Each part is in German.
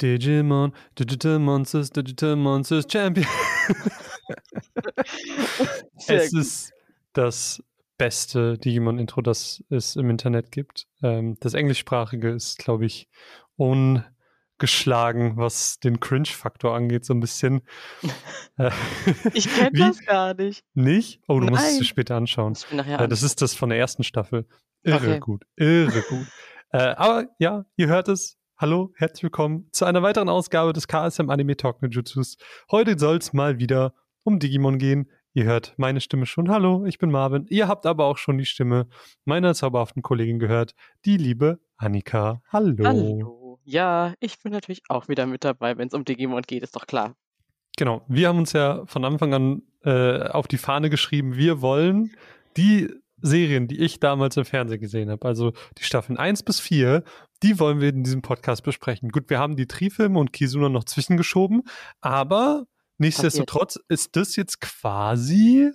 Digimon, Digital Monsters, Digital Monsters Champion. es ist das beste Digimon-Intro, das es im Internet gibt. Ähm, das englischsprachige ist, glaube ich, ungeschlagen, was den Cringe-Faktor angeht, so ein bisschen. Äh, ich kenne das gar nicht. Nicht? Oh, du Nein. musst es später anschauen. Äh, das ist das von der ersten Staffel. Irre okay. gut, irre gut. Äh, aber ja, ihr hört es, Hallo, herzlich willkommen zu einer weiteren Ausgabe des KSM Anime Talk Jutsus. Heute soll es mal wieder um Digimon gehen. Ihr hört meine Stimme schon. Hallo, ich bin Marvin. Ihr habt aber auch schon die Stimme meiner zauberhaften Kollegin gehört, die liebe Annika. Hallo. Hallo. Ja, ich bin natürlich auch wieder mit dabei, wenn es um Digimon geht, ist doch klar. Genau, wir haben uns ja von Anfang an äh, auf die Fahne geschrieben, wir wollen die Serien, die ich damals im Fernsehen gesehen habe, also die Staffeln 1 bis 4, die wollen wir in diesem Podcast besprechen. Gut, wir haben die Tri-Filme und Kizuna noch zwischengeschoben, aber nichtsdestotrotz ist das jetzt quasi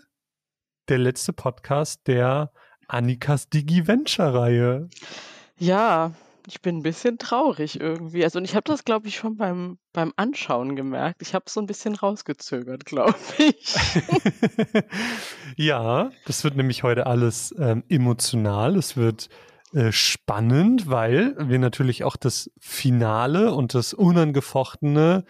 der letzte Podcast der Annikas Digi-Venture-Reihe. Ja, ich bin ein bisschen traurig irgendwie. Also und ich habe das, glaube ich, schon beim, beim Anschauen gemerkt. Ich habe es so ein bisschen rausgezögert, glaube ich. ja, das wird nämlich heute alles ähm, emotional. Es wird äh, spannend, weil wir natürlich auch das Finale und das unangefochtene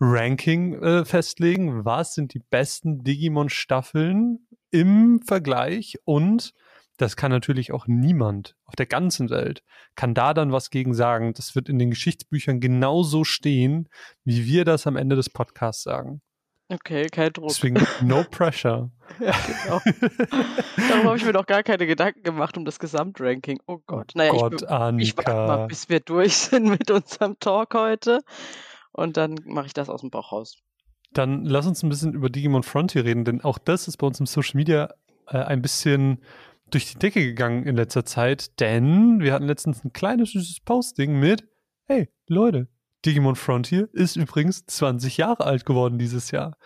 Ranking äh, festlegen. Was sind die besten Digimon-Staffeln im Vergleich und das kann natürlich auch niemand auf der ganzen Welt, kann da dann was gegen sagen. Das wird in den Geschichtsbüchern genauso stehen, wie wir das am Ende des Podcasts sagen. Okay, kein Druck. Deswegen no pressure. ja, genau. Darum habe ich mir noch gar keine Gedanken gemacht um das Gesamtranking. Oh Gott. Naja, Gott, ich, ich warte mal, bis wir durch sind mit unserem Talk heute. Und dann mache ich das aus dem Bauch raus. Dann lass uns ein bisschen über Digimon Frontier reden, denn auch das ist bei uns im Social Media äh, ein bisschen durch die Decke gegangen in letzter Zeit, denn wir hatten letztens ein kleines süßes Posting mit, hey Leute, Digimon Frontier ist übrigens 20 Jahre alt geworden dieses Jahr.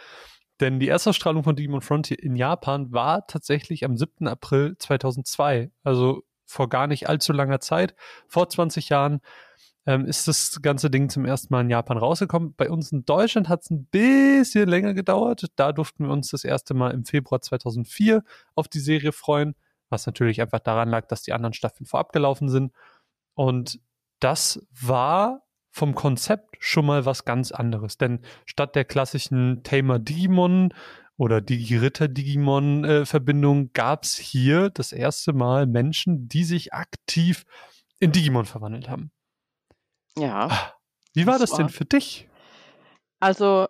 Denn die Erstausstrahlung von Digimon Frontier in Japan war tatsächlich am 7. April 2002, also vor gar nicht allzu langer Zeit, vor 20 Jahren ähm, ist das ganze Ding zum ersten Mal in Japan rausgekommen. Bei uns in Deutschland hat es ein bisschen länger gedauert. Da durften wir uns das erste Mal im Februar 2004 auf die Serie freuen was natürlich einfach daran lag, dass die anderen Staffeln vorab gelaufen sind. Und das war vom Konzept schon mal was ganz anderes. Denn statt der klassischen Tamer Digimon oder Digi-Ritter Digimon äh, Verbindung gab es hier das erste Mal Menschen, die sich aktiv in Digimon verwandelt haben. Ja. Ah, wie war das, das war... denn für dich? Also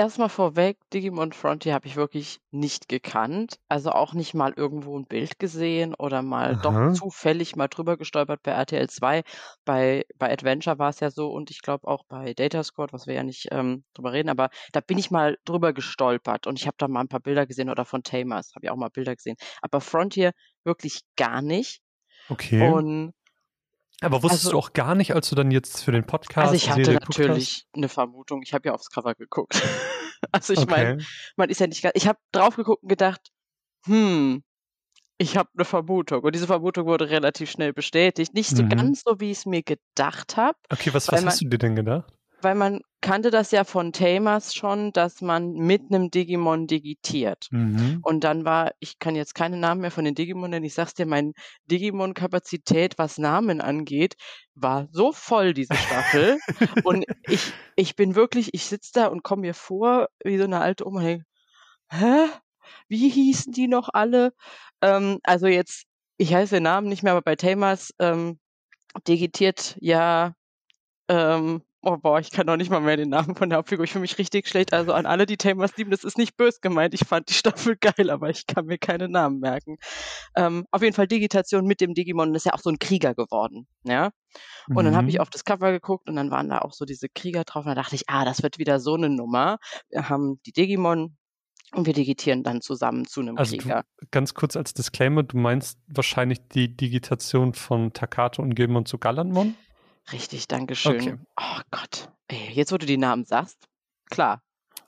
Erstmal vorweg, Digimon Frontier habe ich wirklich nicht gekannt. Also auch nicht mal irgendwo ein Bild gesehen oder mal doch Aha. zufällig mal drüber gestolpert bei RTL 2. Bei, bei Adventure war es ja so und ich glaube auch bei Data Squad, was wir ja nicht ähm, drüber reden, aber da bin ich mal drüber gestolpert und ich habe da mal ein paar Bilder gesehen oder von Tamers, habe ich auch mal Bilder gesehen. Aber Frontier wirklich gar nicht. Okay. Und aber wusstest Also du auch gar nicht, als du dann jetzt für den also Podcast ich die hatte geguckt hast? natürlich eine Vermutung. Ich habe ja aufs Cover geguckt. Also ich meine, Okay. man ist ja nicht ganz ich habe drauf geguckt und gedacht: „Hm, ich habe eine Vermutung.“ Und diese Vermutung wurde relativ schnell bestätigt. Nicht so Mhm. ganz so, wie ich's mir gedacht habe, Okay, was was man hast du dir denn gedacht? weil man kannte das ja von Tamers schon, dass man mit 'nem Digimon digitiert. Mhm. Und dann war ich kann jetzt keine Namen mehr von den Digimon nennen. Ich sage es dir, mein Digimon-Kapazität, was Namen angeht, war so voll diese Staffel. Und ich ich bin wirklich ich sitze da und komme mir vor wie so 'ne alte Oma „Hä? Wie hießen die noch alle?“ Ähm, also jetzt ich weiß den Namen nicht mehr, aber bei Tamers, ähm, digitiert ja, ähm oh boah, ich kann noch nicht mal mehr den Namen von der Hauptfigur. Ich fühle mich richtig schlecht. Also an alle, die Tamers lieben, das ist nicht böse gemeint. Ich fand die Staffel geil, aber ich kann mir keine Namen merken. Ähm, auf jeden Fall Digitation mit dem Digimon ist ja auch so 'n Krieger geworden, ja? Und dann habe ich Mhm. auf das Cover geguckt und dann waren da auch so diese Krieger drauf und da dachte ich: „Ah, das wird wieder so 'ne Nummer. Wir haben die Digimon und wir digitieren dann zusammen zu 'nem Also du Krieger.“ ganz kurz als Disclaimer, du meinst wahrscheinlich die Digitation von Takato und Gilmon zu Galantmon? Richtig, Okay. Dankeschön. Oh Gott, ey, jetzt wo du die Namen sagst, klar,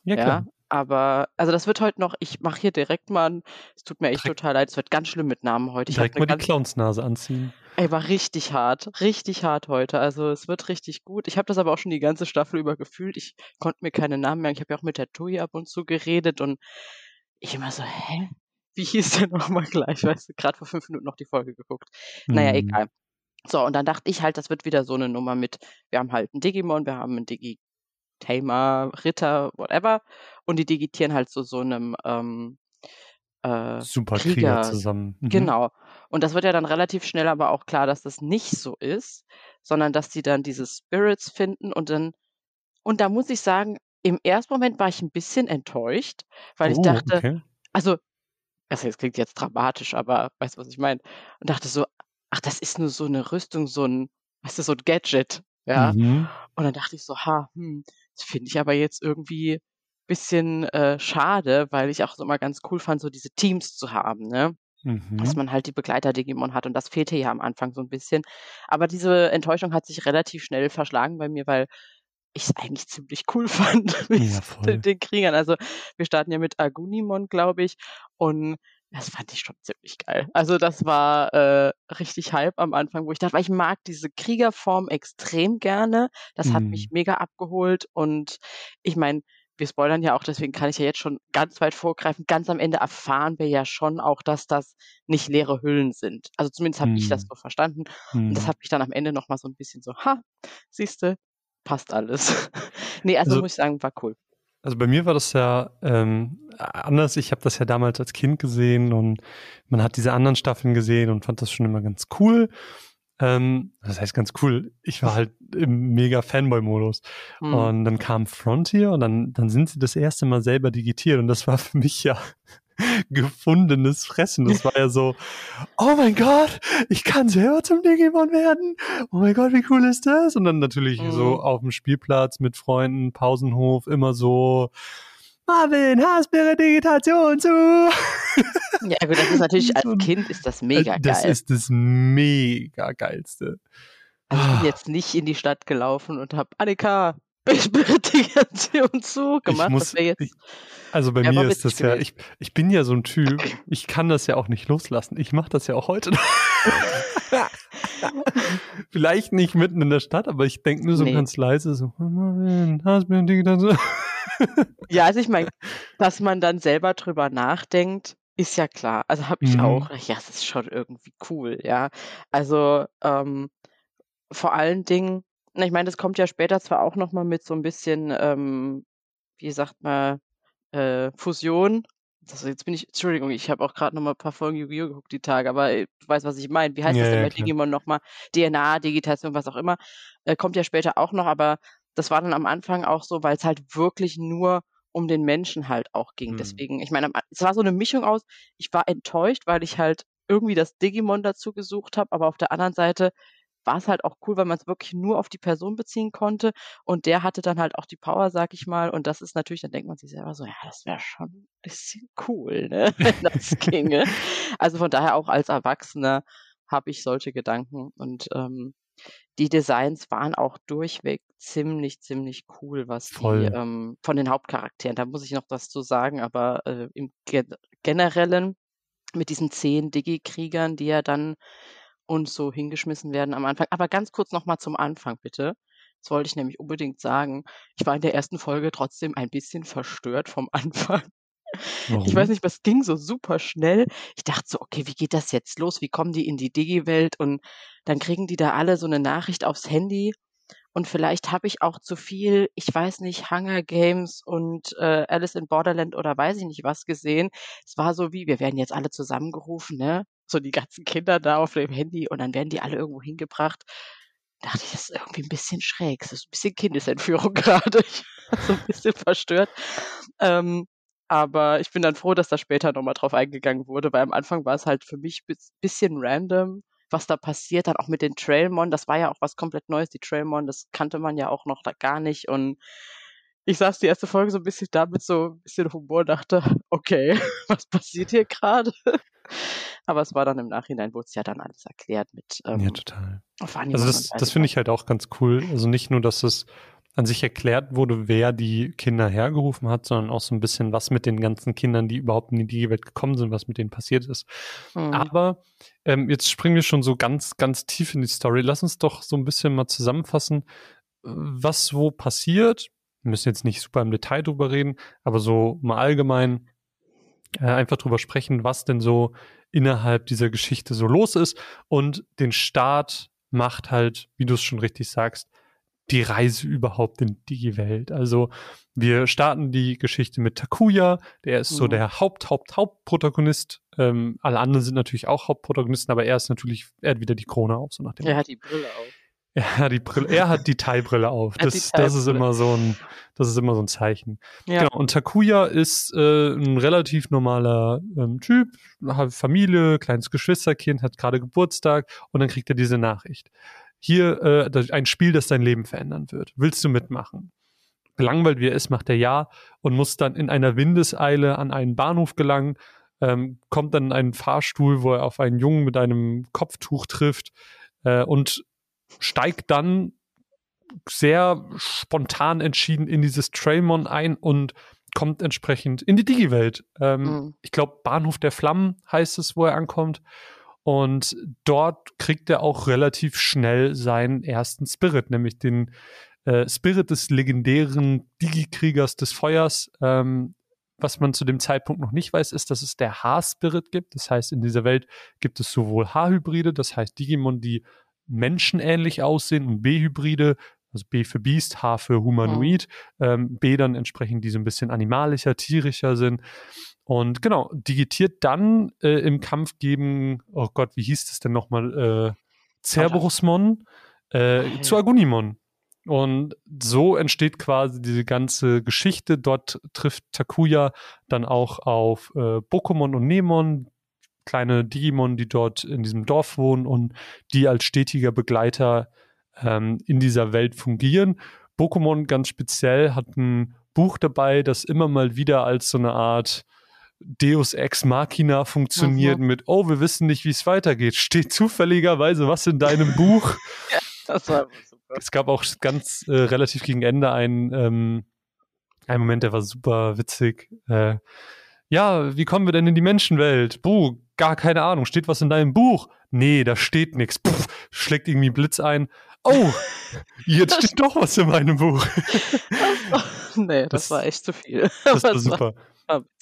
Ja, ja, klar. aber also das wird heute noch ich mache hier direkt mal 'n es tut mir echt Direkt total leid, es wird ganz schlimm mit Namen heute. Ich direkt mal die Clownsnase anziehen. Ey, war richtig hart, richtig hart heute. Also es wird richtig gut. Ich habe das aber auch schon die ganze Staffel über gefühlt. Ich konnte mir keine Namen merken. Ich habe ja auch mit der Tui ab und zu geredet und ich immer so, hä? Wie hieß der nochmal gleich? Weißt du, gerade vor fünf Minuten noch die Folge geguckt. Naja, Mhm. egal. So, und dann dachte ich halt, das wird wieder so eine Nummer mit, wir haben halt einen Digimon, wir haben einen Digi-Tamer, Ritter, whatever. Und die digitieren halt zu so einem ähm, äh, Super Krieger zusammen. Mhm. Genau. Und das wird ja dann relativ schnell aber auch klar, dass das nicht so ist, sondern dass die dann diese Spirits finden und dann, und da muss ich sagen, im ersten Moment war ich ein bisschen enttäuscht, weil ich Oh, dachte, okay. also, also das klingt jetzt dramatisch, aber weißt du, was ich meine? Und dachte so, ach, das ist nur so eine Rüstung, so ein, weißt du, so ein Gadget, ja. Mhm. Und dann dachte ich so, ha, hm, das finde ich aber jetzt irgendwie bisschen äh, schade, weil ich auch so immer ganz cool fand, so diese Teams zu haben, ne? Dass Mhm. man halt die Begleiter-Digimon hat und das fehlte ja am Anfang so ein bisschen. Aber diese Enttäuschung hat sich relativ schnell verschlagen bei mir, weil ich es eigentlich ziemlich cool fand mit Ja, den Kriegern. Also, wir starten ja mit Agunimon, glaube ich, und das fand ich schon ziemlich geil. Also, das war, äh, richtig Hype am Anfang, wo ich dachte weil ich mag diese Kriegerform extrem gerne. Das hat mich Mhm. mega abgeholt und ich meine, wir spoilern ja auch, deswegen kann ich ja jetzt schon ganz weit vorgreifen. Ganz am Ende erfahren wir ja schon auch, dass das nicht leere Hüllen sind. Also, zumindest habe ich das Mhm. so verstanden und das Mhm. hat mich dann am Ende noch mal so 'n bisschen so: „Ha, siehste, passt alles.“ Ne, also, Also muss ich sagen, war cool. Also bei mir war das ja ähm, anders. Ich habe das ja damals als Kind gesehen und man hat diese anderen Staffeln gesehen und fand das schon immer ganz cool. Ähm, das heißt ganz cool. Ich war halt im mega Fanboy-Modus. Mhm. Und dann kam Frontier und dann, dann sind sie das erste Mal selber digitiert und das war für mich ja gefundenes Fressen. Das war ja so, oh mein Gott, ich kann selber zum Digimon werden. Oh mein Gott, wie cool ist das? Und dann natürlich so Mhm. auf dem Spielplatz mit Freunden, Pausenhof, immer so, Marvin, Hasbeere Digitation zu. Ja gut, das ist natürlich als So Kind ist das mega das geil. ist das mega geilste. Also, ich bin Ah. jetzt nicht in die Stadt gelaufen und habe: „Annika, Digitation zu“ Ich gemacht. Muss, ich, also bei mir ist das ja, ich, ich bin ja so ein Typ, ich kann das ja auch nicht loslassen. Ich mache das ja auch heute noch. Vielleicht nicht mitten in der Stadt, aber ich denke nur so Ne. ganz leise so, "Oh Marvin, Hasbeere Digitation. Ja, also ich meine, dass man dann selber drüber nachdenkt, ist ja klar. Also, habe ich auch. Mhm. Ja, es ist schon irgendwie cool, ja. Also, ähm, vor allen Dingen na, ich meine, das kommt ja später zwar auch noch mal mit so 'n bisschen, ähm, wie sagt man, äh, Fusion. Also, jetzt bin ich Entschuldigung, ich habe auch grad noch mal 'n paar Folgen Yu-Gi-Oh! geguckt die Tage, aber, äh, du weißt, was ich meine. Wie heißt Ja, das denn ja, bei klar. Digimon noch mal? DNA, Digitation, was auch immer. Äh, kommt ja später auch noch, aber das war dann am Anfang auch so, weil's halt wirklich nur um den Menschen halt auch ging. Mhm. Deswegen ich meine, es war so 'ne Mischung aus ich war enttäuscht, weil ich halt irgendwie das Digimon dazu gesucht habe, aber auf der anderen Seite war's halt auch cool, weil man's wirklich nur auf die Person beziehen konnte und der hatte dann halt auch die Power, sage ich mal, und das ist natürlich dann denkt man sich selber so: „Ja, das wäre schon 'n bisschen cool, ne, wenn das ginge.“ Also, von daher auch als Erwachsener habe ich solche Gedanken und, ähm, die Designs waren auch durchweg ziemlich, ziemlich cool, was die, Voll. ähm von den Hauptcharakteren. Da muss ich noch was zu sagen, aber, äh, im Gen Generellen mit diesen 10 Digi-Kriegern, die ja dann uns so hingeschmissen werden am Anfang. Aber ganz kurz noch mal zum Anfang bitte. Das wollte ich nämlich unbedingt sagen. Ich war in der ersten Folge trotzdem ein bisschen verstört vom Anfang. Ich weiß Warum? nicht, was ging so super schnell. Ich dachte so: „Okay, wie geht das jetzt los? Wie kommen die in die Digi-Welt?“ Und dann kriegen die da alle so 'ne Nachricht aufs Handy und vielleicht habe ich auch zu viel, ich weiß nicht, Hunger Games und, äh, Alice in Borderland oder weiß ich nicht was gesehen. Es war so wie: Wir werden jetzt alle zusammengerufen, ne? So die ganzen Kinder da auf dem Handy und dann werden die alle irgendwo hingebracht. Dachte ich: „Das ist irgendwie 'n bisschen schräg. Das ist 'n bisschen Kindesentführung grade.“ Ich war so 'n bisschen verstört. Ähm, aber ich bin dann froh, dass da später noch mal drauf eingegangen wurde, weil am Anfang war's halt für mich bis bisschen random, was da passiert, dann auch mit den Trailmon. Das war ja auch was komplett Neues, die Trailmon, das kannte man ja auch noch da gar nicht und ich saß die erste Folge so 'n bisschen da mit so 'n bisschen Humor dachte: „Okay, was passiert hier grade?“ Aber es war dann im Nachhinein wurd's ja dann alles erklärt mit, Ja, ähm, total. Fanimon Also das, das finde ich halt auch ganz cool. Also nicht nur, dass es an sich erklärt wurde, wer die Kinder hergerufen hat, sondern auch so ein bisschen, was mit den ganzen Kindern, die überhaupt in die Digi-Welt gekommen sind, was mit denen passiert ist. Mhm. Aber ähm, jetzt springen wir schon so ganz, ganz tief in die Story. Lass uns doch so ein bisschen mal zusammenfassen, was wo passiert. Wir müssen jetzt nicht super im Detail drüber reden, aber so mal allgemein äh, einfach drüber sprechen, was denn so innerhalb dieser Geschichte so los ist. Und den Start macht halt, wie du es schon richtig sagst, die Reise überhaupt in die Welt. Also wir starten die Geschichte mit Takuya, der ist mhm. so der Haupt, Haupt, Hauptprotagonist. Ähm, alle anderen sind natürlich auch Hauptprotagonisten, aber er ist natürlich, er hat wieder die Krone auf, so nach dem. Er hat die Brille auf. Er hat die Brille, er hat die Teilbrille auf. Das, das ist immer so ein, das ist immer so ein Zeichen. Ja. Genau. Und Takuya ist äh, ein relativ normaler ähm, Typ, hat Familie, kleines Geschwisterkind, hat gerade Geburtstag und dann kriegt er diese Nachricht. Hier äh, ein Spiel, das dein Leben verändern wird. Willst du mitmachen? Gelangweilt wie er ist, macht er ja und muss dann in einer Windeseile an einen Bahnhof gelangen, ähm, kommt dann in einen Fahrstuhl, wo er auf einen Jungen mit einem Kopftuch trifft äh, und steigt dann sehr spontan entschieden in dieses Trailmon ein und kommt entsprechend in die Digi-Welt. Ähm, mhm. Ich glaube, Bahnhof der Flammen heißt es, wo er ankommt. Und dort kriegt er auch relativ schnell seinen ersten Spirit, nämlich den äh, Spirit des legendären Digi-Kriegers des Feuers. Ähm, was man zu dem Zeitpunkt noch nicht weiß, ist, dass es der H-Spirit gibt. Das heißt, in dieser Welt gibt es sowohl H-Hybride, das heißt Digimon, die menschenähnlich aussehen und B-Hybride, also B für Beast, H für Humanoid, mhm. ähm, B dann entsprechend, die so ein bisschen animalischer, tierischer sind. Und genau, digitiert dann äh, im Kampf gegen, oh Gott, wie hieß das denn nochmal? Äh, Cerberusmon äh, oh, zu Agunimon. Und so entsteht quasi diese ganze Geschichte. Dort trifft Takuya dann auch auf äh, Pokémon und Nemon, kleine Digimon, die dort in diesem Dorf wohnen und die als stetiger Begleiter ähm, in dieser Welt fungieren. Pokémon ganz speziell hat ein Buch dabei, das immer mal wieder als so eine Art Deus Ex Machina funktioniert mhm. mit, oh, wir wissen nicht, wie es weitergeht. Steht zufälligerweise was in deinem Buch? ja, das war super. Es gab auch ganz äh, relativ gegen Ende einen, ähm, einen Moment, der war super witzig. Äh, ja, wie kommen wir denn in die Menschenwelt? Buh, gar keine Ahnung. Steht was in deinem Buch? Nee, da steht nichts. Schlägt irgendwie Blitz ein. Oh, jetzt steht doch was in meinem Buch. nee, das, das, war echt zu viel. Das war super.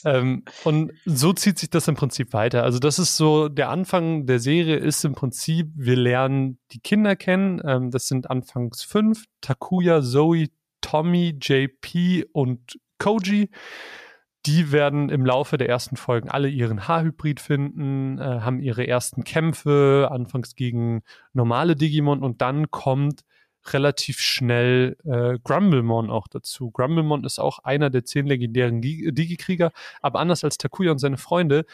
Ähm, und so zieht sich das im Prinzip weiter. Also das ist so, der Anfang der Serie ist im Prinzip, wir lernen die Kinder kennen. Ähm, das sind anfangs fünf. Takuya, Zoe, Tommy, JP und Koji. Die werden im Laufe der ersten Folgen alle ihren Haarhybrid finden, äh, haben ihre ersten Kämpfe, anfangs gegen normale Digimon und dann kommt relativ schnell äh, Grumblemon auch dazu. Grumblemon ist auch einer der zehn legendären Digi-Krieger, aber anders als Takuya und seine Freunde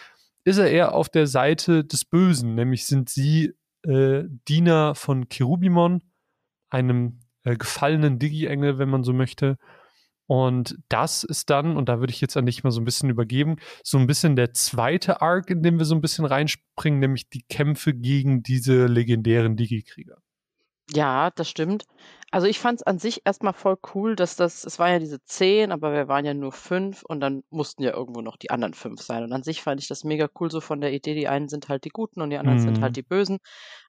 ist er eher auf der Seite des Bösen, nämlich sind sie äh, Diener von Cherubimon, einem äh, gefallenen Digi-Engel, wenn man so möchte. Und das ist dann, und da würde ich jetzt an dich mal so ein bisschen übergeben, so ein bisschen der zweite Arc, in dem wir so ein bisschen reinspringen, nämlich die Kämpfe gegen diese legendären Digi-Krieger. Ja, das stimmt. Also ich fand es an sich erstmal voll cool, dass das, es waren ja diese zehn, aber wir waren ja nur fünf und dann mussten ja irgendwo noch die anderen fünf sein. Und an sich fand ich das mega cool so von der Idee, die einen sind halt die Guten und die anderen mhm. sind halt die Bösen.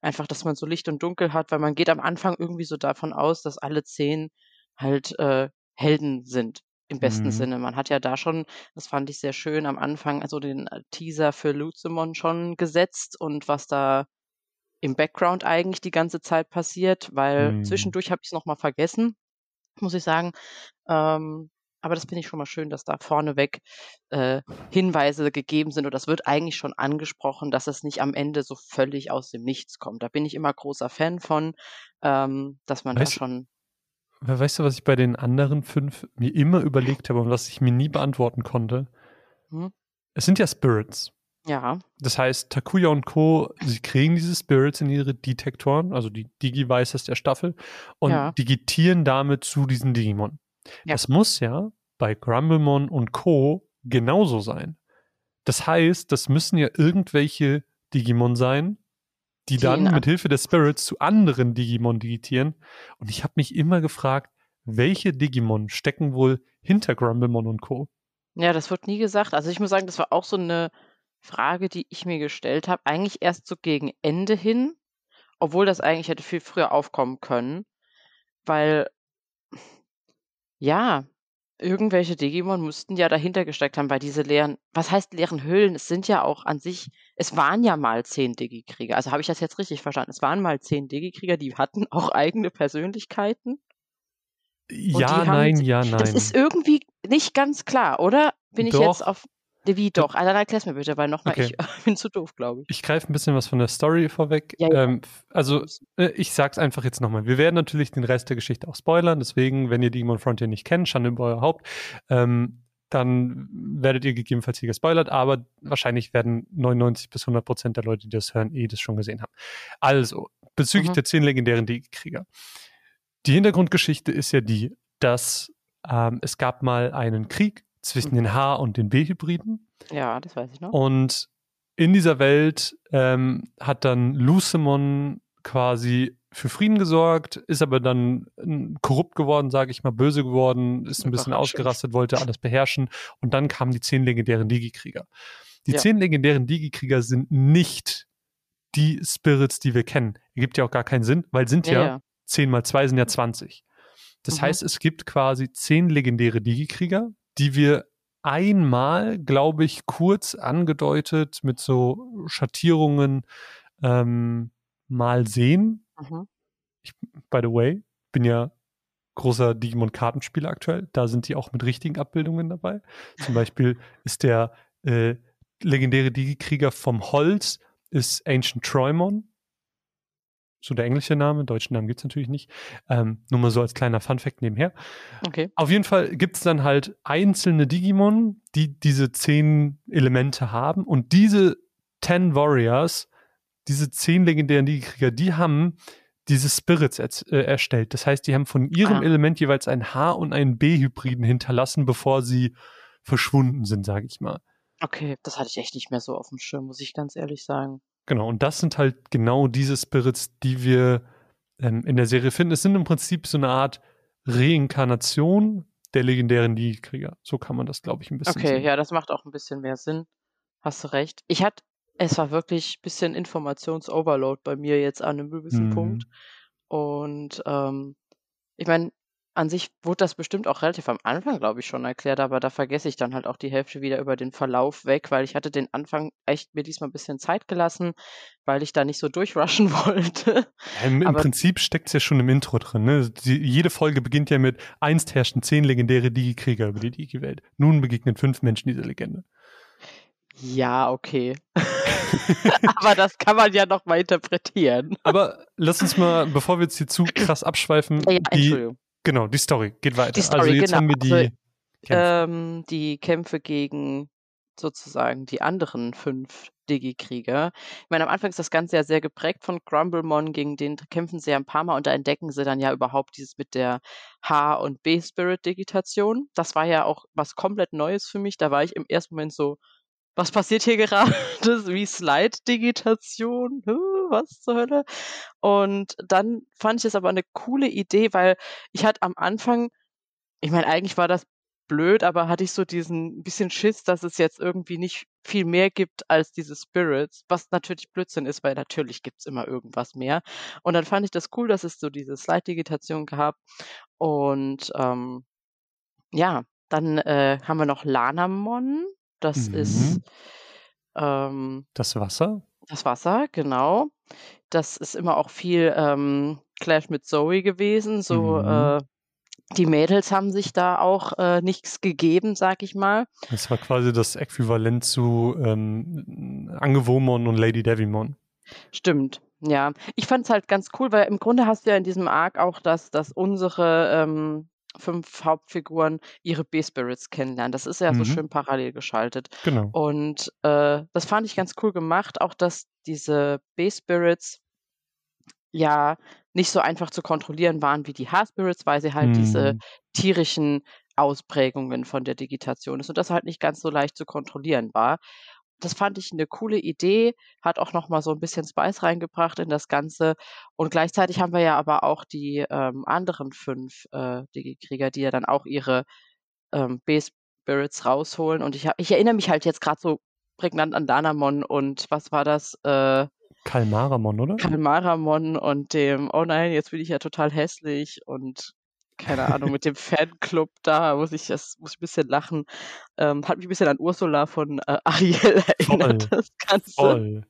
Einfach, dass man so Licht und Dunkel hat, weil man geht am Anfang irgendwie so davon aus, dass alle zehn halt äh, Helden sind im besten mhm. Sinne. Man hat ja da schon, das fand ich sehr schön, am Anfang also den äh, Teaser für Luzimon schon gesetzt und was da im Background eigentlich die ganze Zeit passiert, weil mhm. zwischendurch habe ich es nochmal vergessen, muss ich sagen. Ähm, aber das finde ich schon mal schön, dass da vorneweg äh, Hinweise gegeben sind. Und das wird eigentlich schon angesprochen, dass es nicht am Ende so völlig aus dem Nichts kommt. Da bin ich immer großer Fan von, ähm, dass man weißt, da schon. Weißt du, was ich bei den anderen fünf mir immer überlegt habe und was ich mir nie beantworten konnte? Hm? Es sind ja Spirits. Ja. Das heißt, Takuya und Co., sie kriegen diese Spirits in ihre Detektoren, also die Digi-Vices der Staffel, und ja. digitieren damit zu diesen Digimon. Ja. Das muss ja bei Grumblemon und Co. genauso sein. Das heißt, das müssen ja irgendwelche Digimon sein, die dann mit Hilfe der Spirits zu anderen Digimon digitieren. Und ich habe mich immer gefragt, welche Digimon stecken wohl hinter Grumblemon und Co.? Ja, das wird nie gesagt. Also ich muss sagen, das war auch so eine Frage, die ich mir gestellt habe. Eigentlich erst so gegen Ende hin, obwohl das eigentlich hätte viel früher aufkommen können. Weil, ja, irgendwelche Digimon mussten ja dahinter gesteckt haben, weil diese leeren, was heißt leeren Höhlen? Es sind ja auch an sich, es waren ja mal zehn Digikrieger. Also habe ich das jetzt richtig verstanden? Es waren mal zehn Digikrieger, die hatten auch eigene Persönlichkeiten. Ja, nein, ja, nein. Das ist irgendwie nicht ganz klar, oder? Bin ich Doch. jetzt auf. Wie doch? Also dann erklär's mir bitte, weil nochmal, Okay. ich bin zu doof, glaube ich. Ich greife ein bisschen was von der Story vorweg. Ja, ja. Ähm, also, äh, ich sag's einfach jetzt nochmal. Wir werden natürlich den Rest der Geschichte auch spoilern. Deswegen, wenn ihr Digimon Frontier nicht kennt, Schande über euer Haupt, ähm, dann werdet ihr gegebenenfalls hier gespoilert. Aber wahrscheinlich werden 99 bis 100 Prozent der Leute, die das hören, eh das schon gesehen haben. Also, bezüglich Mhm. der zehn legendären Digi-Krieger. Die Hintergrundgeschichte ist ja die, dass ähm, es gab mal einen Krieg zwischen den H- und den B-Hybriden. Ja, das weiß ich noch. Und in dieser Welt ähm, hat dann Lucemon quasi für Frieden gesorgt, ist aber dann ähm, korrupt geworden, sage ich mal, böse geworden, ist ein bisschen ausgerastet, wollte alles beherrschen. Und dann kamen die zehn legendären Digi-Krieger. Die Ja. zehn legendären Digi-Krieger sind nicht die Spirits, die wir kennen. Ergibt ja auch gar keinen Sinn, weil sind ja, Ja. 10 mal 2 sind ja 20. Das Mhm. heißt, es gibt quasi 10 legendäre Digi-Krieger, die wir einmal, glaube ich, kurz angedeutet mit so Schattierungen ähm, mal sehen. Mhm. By the way, bin ja großer Digimon-Kartenspieler aktuell. Da sind die auch mit richtigen Abbildungen dabei. Zum Beispiel ist der äh, legendäre Digi-Krieger vom Holz ist Ancient Troymon. So der englische Name, deutschen Namen gibt es natürlich nicht. Ähm, nur mal so als kleiner Fun-Fact nebenher. Okay. Auf jeden Fall gibt es dann halt einzelne Digimon, die diese zehn Elemente haben. Und diese Ten Warriors, diese zehn legendären Digikrieger, die haben diese Spirits äh, erstellt. Das heißt, die haben von ihrem Ah. Element jeweils ein H- und einen B-Hybriden hinterlassen, bevor sie verschwunden sind, sage ich mal. Okay, das hatte ich echt nicht mehr so auf dem Schirm, muss ich ganz ehrlich sagen. Genau, und das sind halt genau diese Spirits, die wir ähm, in der Serie finden. Es sind im Prinzip so eine Art Reinkarnation der legendären Digikrieger. So kann man das, glaube ich, ein bisschen Okay, sehen. ja, das macht auch ein bisschen mehr Sinn. Hast du recht. Ich hatte, es war wirklich ein bisschen Informationsoverload bei mir jetzt an einem gewissen Mhm. Punkt. Und ähm, ich meine, an sich wurde das bestimmt auch relativ am Anfang, glaube ich, schon erklärt, aber da vergesse ich dann halt auch die Hälfte wieder über den Verlauf weg, weil ich hatte den Anfang echt mir diesmal ein bisschen Zeit gelassen, weil ich da nicht so durchrushen wollte. Ja, Im, im Prinzip steckt es ja schon im Intro drin. Ne? Die, jede Folge beginnt ja mit einst herrschten zehn legendäre Digi-Krieger über die Digi-Welt. Nun begegnen fünf Menschen dieser Legende. Ja, okay. aber das kann man ja noch mal interpretieren. Aber lass uns mal, bevor wir jetzt hier zu krass abschweifen, Ja, die, Entschuldigung. Genau, die Story geht weiter. Die also Story, jetzt genau. haben wir die Also, Kämpfe. ähm, die Kämpfe gegen sozusagen die anderen fünf Digi-Krieger. Ich meine, am Anfang ist das Ganze ja sehr geprägt von Grumblemon, gegen den kämpfen sie ja ein paar Mal und da entdecken sie dann ja überhaupt dieses mit der H- und B-Spirit-Digitation. Das war ja auch was komplett Neues für mich. Da war ich im ersten Moment so, was passiert hier gerade? Wie Slide-Digitation? Was zur Hölle? Und dann fand ich es aber eine coole Idee, weil ich hatte am Anfang, ich meine, eigentlich war das blöd, aber hatte ich so diesen bisschen Schiss, dass es jetzt irgendwie nicht viel mehr gibt als diese Spirits, was natürlich Blödsinn ist, weil natürlich gibt's immer irgendwas mehr. Und dann fand ich das cool, dass es so diese Slide-Digitation gab. Und ähm, ja, dann äh, haben wir noch Lanamon. Das Mhm. ist ähm, Das Wasser. das Wasser, genau. Das ist immer auch viel ähm, Clash mit Zoe gewesen. So, Mhm. äh, die Mädels haben sich da auch äh, nichts gegeben, sag ich mal. Das war quasi das Äquivalent zu ähm, Angewomon und Lady Devimon. Stimmt, ja. Ich fand es halt ganz cool, weil im Grunde hast du ja in diesem Arc auch, dass, dass unsere ähm, fünf Hauptfiguren ihre B-Spirits kennenlernen. Das ist ja so Mhm. schön parallel geschaltet. Genau. Und äh, das fand ich ganz cool gemacht, auch dass diese B-Spirits ja nicht so einfach zu kontrollieren waren wie die H-Spirits, weil sie halt diese Hm. tierischen Ausprägungen von der Digitation ist und das halt nicht ganz so leicht zu kontrollieren war. Das fand ich eine coole Idee, hat auch noch mal so ein bisschen Spice reingebracht in das Ganze. Und gleichzeitig haben wir ja aber auch die ähm, anderen fünf äh, Digi-Krieger, die ja dann auch ihre ähm, B-Spirits rausholen. Und ich, ich erinnere mich halt jetzt gerade so prägnant an Danamon und was war das? Äh, Kalmaramon, oder? Kalmaramon und dem, oh nein, jetzt bin ich ja total hässlich und keine Ahnung, mit dem Fanclub da muss ich, das muss ich ein bisschen lachen. Ähm, hat mich ein bisschen an Ursula von äh, Ariel erinnert, Voll. das Ganze. Voll.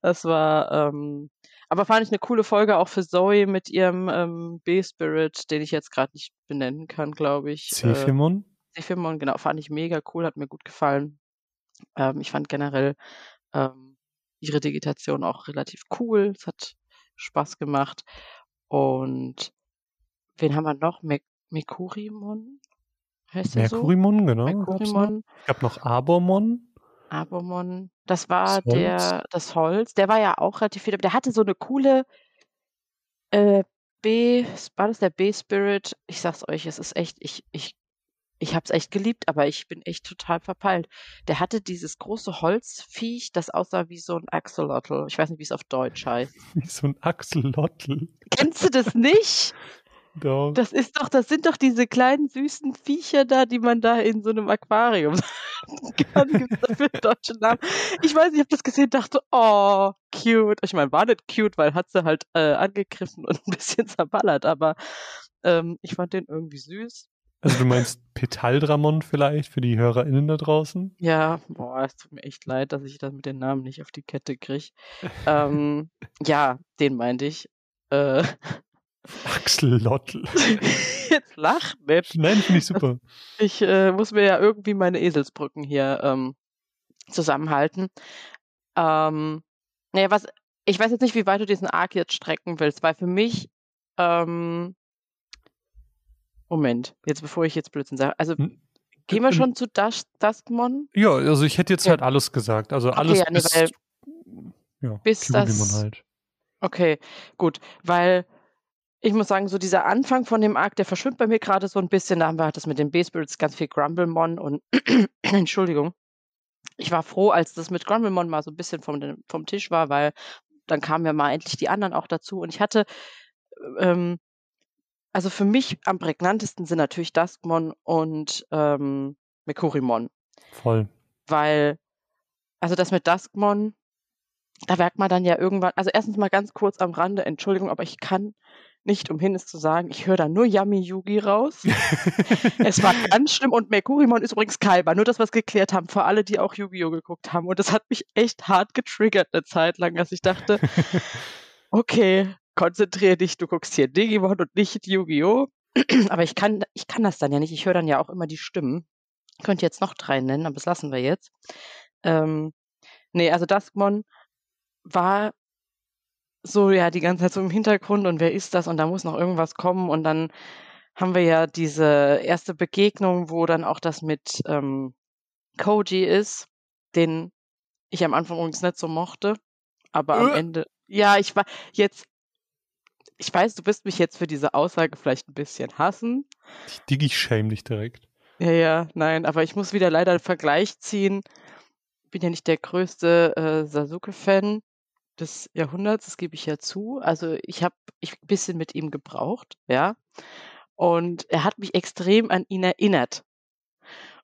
Das war, ähm, aber fand ich eine coole Folge auch für Zoe mit ihrem ähm, B-Spirit, den ich jetzt gerade nicht benennen kann, glaube ich. Äh, Zephimon? Sephimon, genau, fand ich mega cool, hat mir gut gefallen. Ähm, ich fand generell ähm, ihre Digitation auch relativ cool. Es hat Spaß gemacht. Und wen haben wir noch? Mek Mekurimon? Heißt der so? Mercurimon, genau. gab's noch. Mercurimon, Es gab noch Abormon. Abomon. Das war Das Holz. der, das Holz. Der war ja auch relativ viel, der hatte so eine coole äh, B, war das der B-Spirit? Ich sag's euch, es ist echt, ich, ich, ich hab's echt geliebt, aber ich bin echt total verpeilt. Der hatte dieses große Holzviech, das aussah wie so ein Axolotl. Ich weiß nicht, wie es auf Deutsch heißt. Wie so ein Axolotl. Kennst du das nicht? Doch. Das ist doch, das sind doch diese kleinen süßen Viecher da, die man da in so einem Aquarium kann. Gibt's dafür einen deutschen Namen? Ich weiß nicht, ich habe das gesehen dachte, oh, cute. Ich meine, war nicht cute, weil hat sie halt äh, angegriffen und ein bisschen zerballert, aber ähm, ich fand den irgendwie süß. Also du meinst Petaldramon vielleicht für die HörerInnen da draußen? Ja, boah, es tut mir echt leid, dass ich das mit den Namen nicht auf die Kette kriege. ähm, ja, den meinte ich. Äh, Axolotl. jetzt lach nicht. Nein, finde ich super. Ich äh, muss mir ja irgendwie meine Eselsbrücken hier ähm, zusammenhalten. Ähm, naja, was, ich weiß jetzt nicht, wie weit du diesen Arc jetzt strecken willst, weil für mich, ähm, Moment, jetzt bevor ich jetzt Blödsinn sage, also Hm, gehen wir ähm, schon zu Dusk, Duskmon, Ja, also ich hätte jetzt Ja. halt alles gesagt. Also alles ja, nee, bis, weil- ja, bis das- halt. Okay, gut, weil ich muss sagen, so dieser Anfang von dem Arc, der verschwimmt bei mir gerade so ein bisschen. Da haben wir halt das mit den B-Spirits ganz viel Grumblemon und Entschuldigung. Ich war froh, als das mit Grumblemon mal so ein bisschen vom, vom Tisch war, weil dann kamen ja mal endlich die anderen auch dazu. Und ich hatte, ähm, also für mich am prägnantesten sind natürlich Duskmon und ähm, Mekurimon Voll. weil, also das mit Duskmon, da merkt man dann ja irgendwann, also erstens mal ganz kurz am Rande, Entschuldigung, aber ich kann nicht umhin es zu sagen, ich höre da nur Yami Yugi raus. es war ganz schlimm und Mercurimon ist übrigens Kaiba, nur dass wir es geklärt haben, für alle, die auch Yu-Gi-Oh! geguckt haben. Und das hat mich echt hart getriggert eine Zeit lang, dass ich dachte, okay, konzentrier dich, du guckst hier Digimon und nicht Yu-Gi-Oh! aber ich kann, ich kann das dann ja nicht, ich höre dann ja auch immer die Stimmen. Ich könnte jetzt noch drei nennen, aber das lassen wir jetzt. Ähm, nee, also Duskmon war so ja die ganze Zeit so im Hintergrund und wer ist das und da muss noch irgendwas kommen und dann haben wir ja diese erste Begegnung, wo dann auch das mit ähm, Koji ist, den ich am Anfang übrigens nicht so mochte, aber am Äh. Ende, ja, ich war jetzt, ich weiß, du wirst mich jetzt für diese Aussage vielleicht ein bisschen hassen, Ich digg ich dich direkt. ja, ja, nein, aber ich muss wieder leider einen Vergleich ziehen. Bin ja nicht der größte äh, Sasuke-Fan des Jahrhunderts, das gebe ich ja zu. Also ich habe ich ein bisschen mit ihm gebraucht, ja. Und er hat mich extrem an ihn erinnert.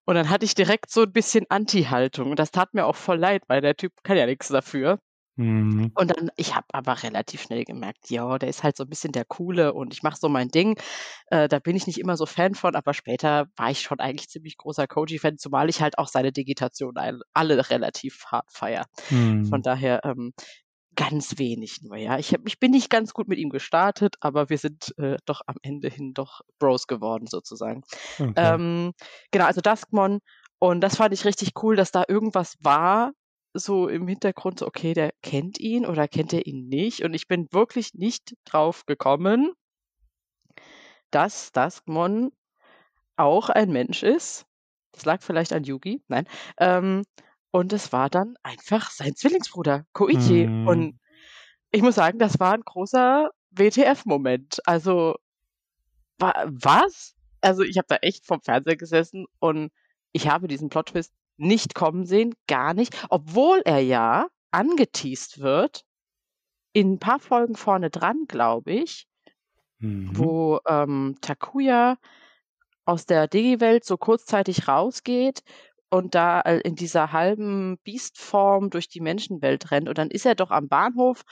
Und dann hatte ich direkt so ein bisschen Anti-Haltung. Und das tat mir auch voll leid, weil der Typ kann ja nichts dafür. Hm. Und dann, ich habe aber relativ schnell gemerkt, ja, der ist halt so ein bisschen der Coole und ich mache so mein Ding. Äh, da bin ich nicht immer so Fan von, aber später war ich schon eigentlich ziemlich großer Koji-Fan, zumal ich halt auch seine Digitation alle relativ hart feier. Hm. Von daher ähm, ganz wenig nur, ja. Ich, hab, ich bin nicht ganz gut mit ihm gestartet, aber wir sind äh, doch am Ende hin doch Bros geworden, sozusagen. Okay. Ähm, genau, also Duskmon. Und das fand ich richtig cool, dass da irgendwas war, so im Hintergrund, so, okay, der kennt ihn oder kennt er ihn nicht. Und ich bin wirklich nicht drauf gekommen, dass Duskmon auch ein Mensch ist. Das lag vielleicht an Yugi, nein. Ähm, und es war dann einfach sein Zwillingsbruder, Koichi. Hm. Und ich muss sagen, das war ein großer WTF-Moment. Also, wa was? Also, ich habe da echt vom Fernseher gesessen und ich habe diesen Plot-Twist nicht kommen sehen, gar nicht, obwohl er ja angeteased wird in ein paar Folgen vorne dran, glaube ich, Mhm. wo ähm, Takuya aus der Digi-Welt so kurzzeitig rausgeht und da äh, in dieser halben Biestform durch die Menschenwelt rennt. Und dann ist er doch am Bahnhof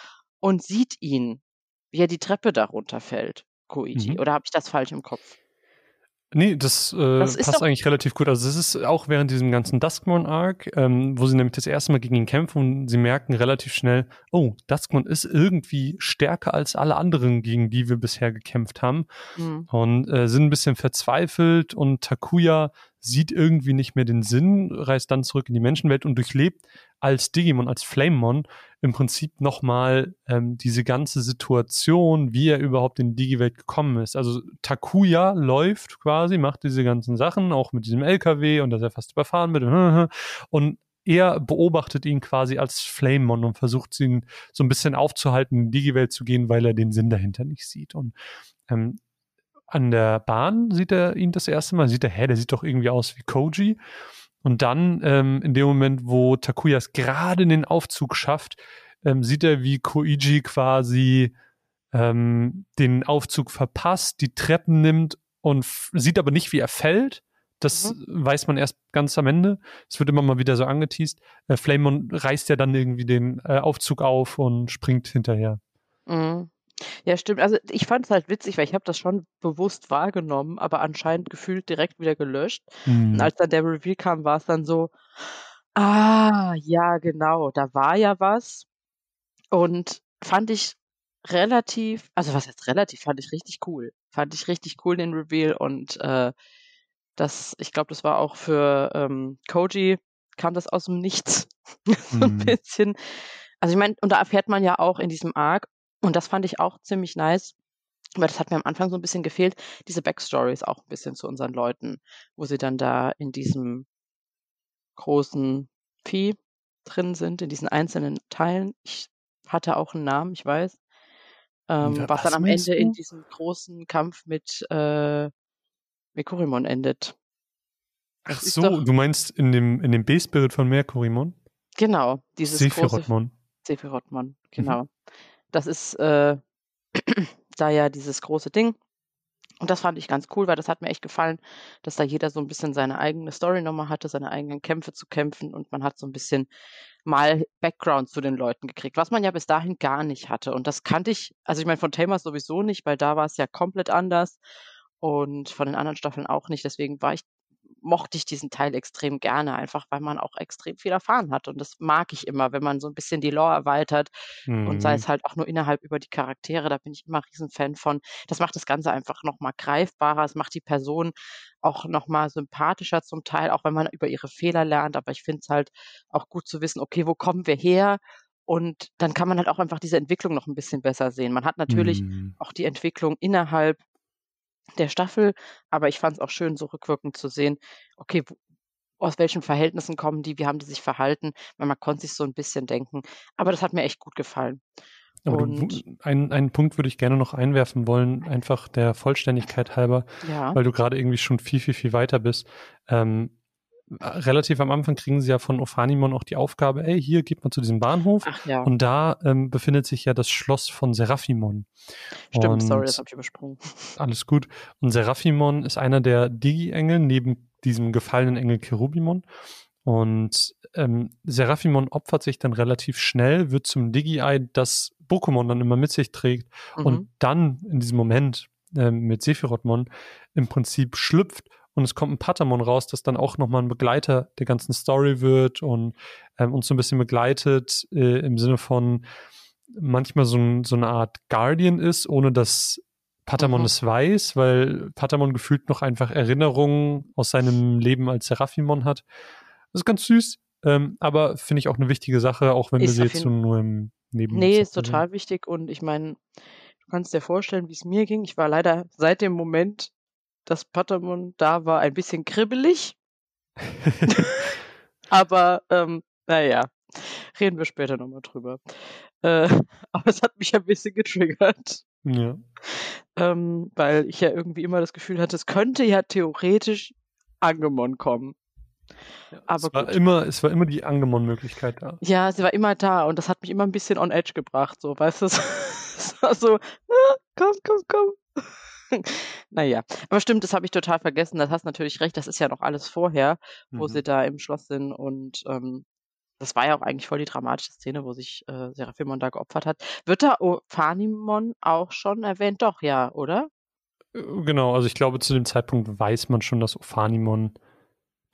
und sieht ihn, wie er die Treppe da runterfällt, Koichi. Mhm. Oder habe ich das falsch im Kopf? Nee, das, äh, Das passt eigentlich relativ gut. Also es ist auch während diesem ganzen Duskmon-Arc, ähm, wo sie nämlich das erste Mal gegen ihn kämpfen und sie merken relativ schnell, oh, Duskmon ist irgendwie stärker als alle anderen, gegen die wir bisher gekämpft haben. Hm. und äh, sind ein bisschen verzweifelt und Takuya sieht irgendwie nicht mehr den Sinn, reist dann zurück in die Menschenwelt und durchlebt als Digimon, als Flamemon im Prinzip nochmal ähm, diese ganze Situation, wie er überhaupt in die Digi-Welt gekommen ist. Also Takuya läuft quasi, macht diese ganzen Sachen, auch mit diesem LKW und dass er fast überfahren wird und er beobachtet ihn quasi als Flamemon und versucht ihn so ein bisschen aufzuhalten, in die Digi-Welt zu gehen, weil er den Sinn dahinter nicht sieht. Und ähm, an der Bahn sieht er ihn das erste Mal, sieht er, hä, der sieht doch irgendwie aus wie Koji. Und dann, ähm, in dem Moment, wo Takuya es gerade in den Aufzug schafft, ähm, sieht er, wie Koiji quasi ähm, den Aufzug verpasst, die Treppen nimmt und sieht aber nicht, wie er fällt. Das weiß man erst ganz am Ende. Es wird immer mal wieder so angeteased. Äh, Flamemon reißt ja dann irgendwie den äh, Aufzug auf und springt hinterher. Mhm. Ja, stimmt. Also ich fand es halt witzig, weil ich habe das schon bewusst wahrgenommen, aber anscheinend gefühlt direkt wieder gelöscht. Hm. Und als dann der Reveal kam, war es dann so, ah, ja, genau, da war ja was. Und fand ich relativ, also was heißt relativ, fand ich richtig cool. Fand ich richtig cool, den Reveal. Und äh, das, ich glaube, das war auch für ähm, Koji, kam das aus dem Nichts. so ein Mhm. bisschen. Also ich meine, und da erfährt man ja auch in diesem Arc, und das fand ich auch ziemlich nice, weil das hat mir am Anfang so ein bisschen gefehlt, diese Backstories auch ein bisschen zu unseren Leuten, wo sie dann da in diesem großen Vieh drin sind, in diesen einzelnen Teilen. Ich hatte auch einen Namen, ich weiß. Ähm, Wa- was dann was am meinst Ende in du? diesem großen Kampf mit äh, Mekurimon endet. Ach so, doch- du meinst in dem, in dem B-Spirit von Merkurimon? Genau, dieses große Sephirothmon. Sephirothmon, genau. Das ist äh, da ja dieses große Ding. Und das fand ich ganz cool, weil das hat mir echt gefallen, dass da jeder so ein bisschen seine eigene Story nochmal hatte, seine eigenen Kämpfe zu kämpfen und man hat so ein bisschen mal Background zu den Leuten gekriegt, was man ja bis dahin gar nicht hatte. Und das kannte ich, also ich meine von Tamers sowieso nicht, weil da war es ja komplett anders und von den anderen Staffeln auch nicht. Deswegen war ich, mochte ich diesen Teil extrem gerne, einfach weil man auch extrem viel erfahren hat. Und das mag ich immer, wenn man so ein bisschen die Lore erweitert und sei Mhm. es halt auch nur innerhalb über die Charaktere, da bin ich immer Riesenfan von. Das macht das Ganze einfach nochmal greifbarer, es macht die Person auch nochmal sympathischer zum Teil, auch wenn man über ihre Fehler lernt. Aber ich finde es halt auch gut zu wissen, okay, wo kommen wir her? Und dann kann man halt auch einfach diese Entwicklung noch ein bisschen besser sehen. Man hat natürlich Mhm. auch die Entwicklung innerhalb der Staffel, aber ich fand es auch schön, so rückwirkend zu sehen, okay, aus welchen Verhältnissen kommen die, wie haben die sich verhalten, weil man konnte sich so ein bisschen denken. Aber das hat mir echt gut gefallen. Aber du, Und einen, einen Punkt würde ich gerne noch einwerfen wollen, einfach der Vollständigkeit halber, ja, weil du gerade irgendwie schon viel, viel, viel weiter bist. Ähm, relativ am Anfang kriegen sie ja von Ophanimon auch die Aufgabe, ey, hier geht man zu diesem Bahnhof ach ja, und da ähm, befindet sich ja das Schloss von Seraphimon. stimmt, sorry, und- das habe ich übersprungen. Alles gut. Und Seraphimon ist einer der Digi-Engel neben diesem gefallenen Engel Cherubimon. Und ähm, Seraphimon opfert sich dann relativ schnell, wird zum Digi-Eye, das Pokémon dann immer mit sich trägt. Mhm. Und dann in diesem Moment ähm, mit Sephirothmon im Prinzip schlüpft und es kommt ein Patamon raus, das dann auch nochmal ein Begleiter der ganzen Story wird und ähm, uns so ein bisschen begleitet äh, im Sinne von manchmal so, ein, so eine Art Guardian ist, ohne dass Patamon Mhm. es weiß, weil Patamon gefühlt noch einfach Erinnerungen aus seinem Leben als Seraphimon hat. Das ist ganz süß, ähm, aber finde ich auch eine wichtige Sache, auch wenn wir Ist sie auf jetzt so nur im Neben. Nee, ist total wichtig und ich meine, du kannst dir vorstellen, wie es mir ging. Ich war leider seit dem Moment, dass Patamon da war, ein bisschen kribbelig, aber ähm, naja, reden wir später nochmal drüber. Äh, aber es hat mich ein bisschen getriggert, ja. ähm, weil ich ja irgendwie immer das Gefühl hatte, es könnte ja theoretisch Angemon kommen. Aber es, war gut. immer, es war immer die Angemon-Möglichkeit da. Ja, sie war immer da und das hat mich immer ein bisschen on edge gebracht, so, weißt du? Es war so, ah, komm, komm, komm. naja, aber stimmt, das habe ich total vergessen. Das hast natürlich recht, das ist ja noch alles vorher, wo Mhm. sie da im Schloss sind und ähm, das war ja auch eigentlich voll die dramatische Szene, wo sich äh, Seraphimon da geopfert hat. Wird da Ophanimon auch schon erwähnt? Doch, ja, oder? Äh, Genau, also ich glaube, zu dem Zeitpunkt weiß man schon, dass Ophanimon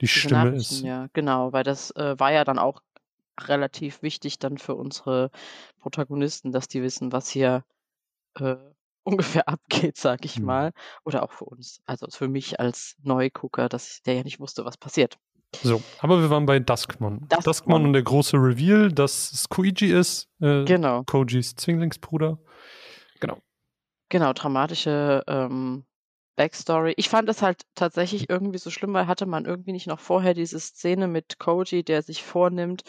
die Diese Stimme ist. ja, genau, weil das äh, war ja dann auch relativ wichtig dann für unsere Protagonisten, dass die wissen, was hier äh, ungefähr abgeht, sag ich Hm. mal. Oder auch für uns. Also für mich als Neugucker, dass der ja nicht wusste, was passiert. So, aber wir waren bei Duskmon. Duskmon. Duskmon und der große Reveal, dass es Koichi ist, äh, Genau, Kojis Zwillingsbruder. Genau. genau, dramatische ähm, Backstory. Ich fand das halt tatsächlich irgendwie so schlimm, weil hatte man irgendwie nicht noch vorher diese Szene mit Koji, der sich vornimmt,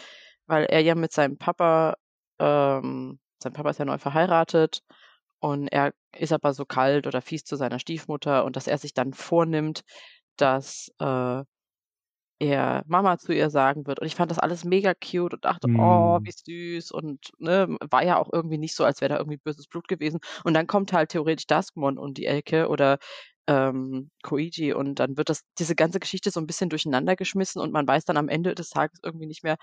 weil er ja mit seinem Papa, ähm, sein Papa ist ja neu verheiratet und er ist aber so kalt oder fies zu seiner Stiefmutter und dass er sich dann vornimmt, dass äh, er Mama zu ihr sagen wird. Und ich fand das alles mega cute und dachte, oh, Mm. wie süß. Und ne, war ja auch irgendwie nicht so, als wäre da irgendwie böses Blut gewesen. Und dann kommt halt theoretisch Duskmon um die Ecke oder ähm, Koichi und dann wird das, diese ganze Geschichte so ein bisschen durcheinander geschmissen und man weiß dann am Ende des Tages irgendwie nicht mehr,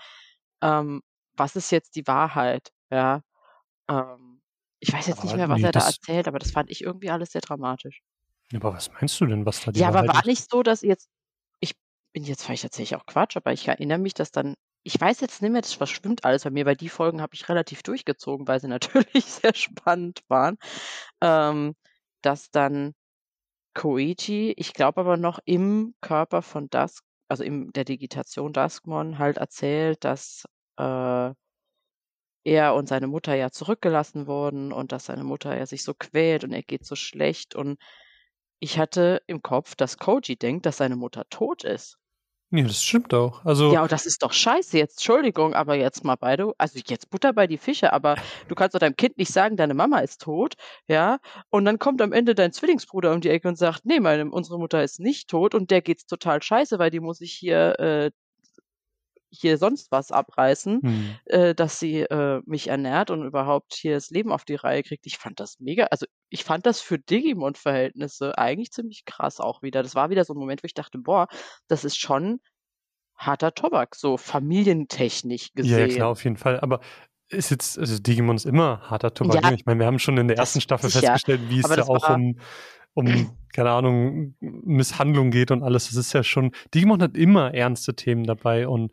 ähm, was ist jetzt die Wahrheit, ja. Ähm, ich weiß jetzt nicht Aber mehr, was nee, er da erzählt, aber das fand ich irgendwie alles sehr dramatisch. Aber was meinst du denn, was da die Ja, aber war nicht so, dass jetzt ich bin jetzt vielleicht erzähle ich auch Quatsch, aber ich erinnere mich, dass dann ich weiß jetzt nicht mehr, das verschwimmt alles bei mir, weil die Folgen habe ich relativ durchgezogen, weil sie natürlich sehr spannend waren, ähm, dass dann Koichi, ich glaube aber noch im Körper von Dusk, also in der Digitation Duskmon halt erzählt, dass äh, er und seine Mutter ja zurückgelassen wurden und dass seine Mutter ja sich so quält und er geht so schlecht und ich hatte im Kopf, dass Koji denkt, dass seine Mutter tot ist. Nee, das stimmt auch. Also, Ja, und das ist doch scheiße jetzt. Entschuldigung, aber jetzt mal beide, also jetzt Butter bei die Fische, aber du kannst doch deinem Kind nicht sagen, deine Mama ist tot, ja? Und dann kommt am Ende dein Zwillingsbruder um die Ecke und sagt, nee, meine, unsere Mutter ist nicht tot und der geht's total scheiße, weil die muss sich hier, äh, hier sonst was abreißen, hm. äh, dass sie äh, mich ernährt und überhaupt hier das Leben auf die Reihe kriegt. Ich fand das mega, also ich fand das für Digimon-Verhältnisse eigentlich ziemlich krass auch wieder. Das war wieder so ein Moment, wo ich dachte, boah, das ist schon harter Tobak, so familientechnisch gesehen. ja, klar, auf jeden Fall. Aber ist jetzt, also Digimon ist immer harter Tobak. Ja, ne? ich meine, wir haben schon in der ersten Staffel sicher. festgestellt, wie es da auch um, um, keine Ahnung, Misshandlung geht und alles. Das ist ja schon, Digimon hat immer ernste Themen dabei und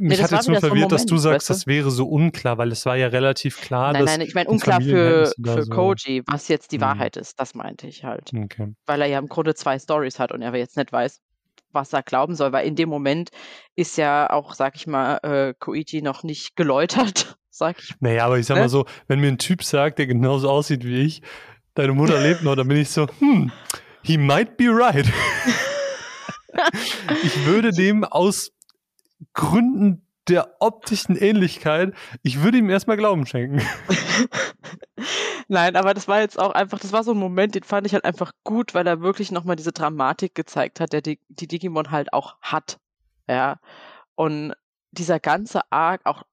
mich das hat jetzt nur verwirrt, dass du Moment, sagst, weißt du? das wäre so unklar, weil es war ja relativ klar, Nein, dass nein, ich meine unklar für, für so- Koji, was jetzt die Hm. Wahrheit ist. Das meinte ich halt. Okay. Weil er ja im Grunde zwei Stories hat und er jetzt nicht weiß, was er glauben soll, weil in dem Moment ist ja auch, sag ich mal, äh, Koichi noch nicht geläutert, sag ich. Naja, aber ich sag Ne? mal so, wenn mir ein Typ sagt, der genauso aussieht wie ich, deine Mutter lebt noch, dann bin ich so, hm, he might be right. ich würde dem aus Gründen der optischen Ähnlichkeit, ich würde ihm erstmal Glauben schenken. Nein, aber das war jetzt auch einfach, das war so ein Moment, den fand ich halt einfach gut, weil er wirklich nochmal diese Dramatik gezeigt hat, der die, die Digimon halt auch hat. Ja. Und dieser ganze Arc, auch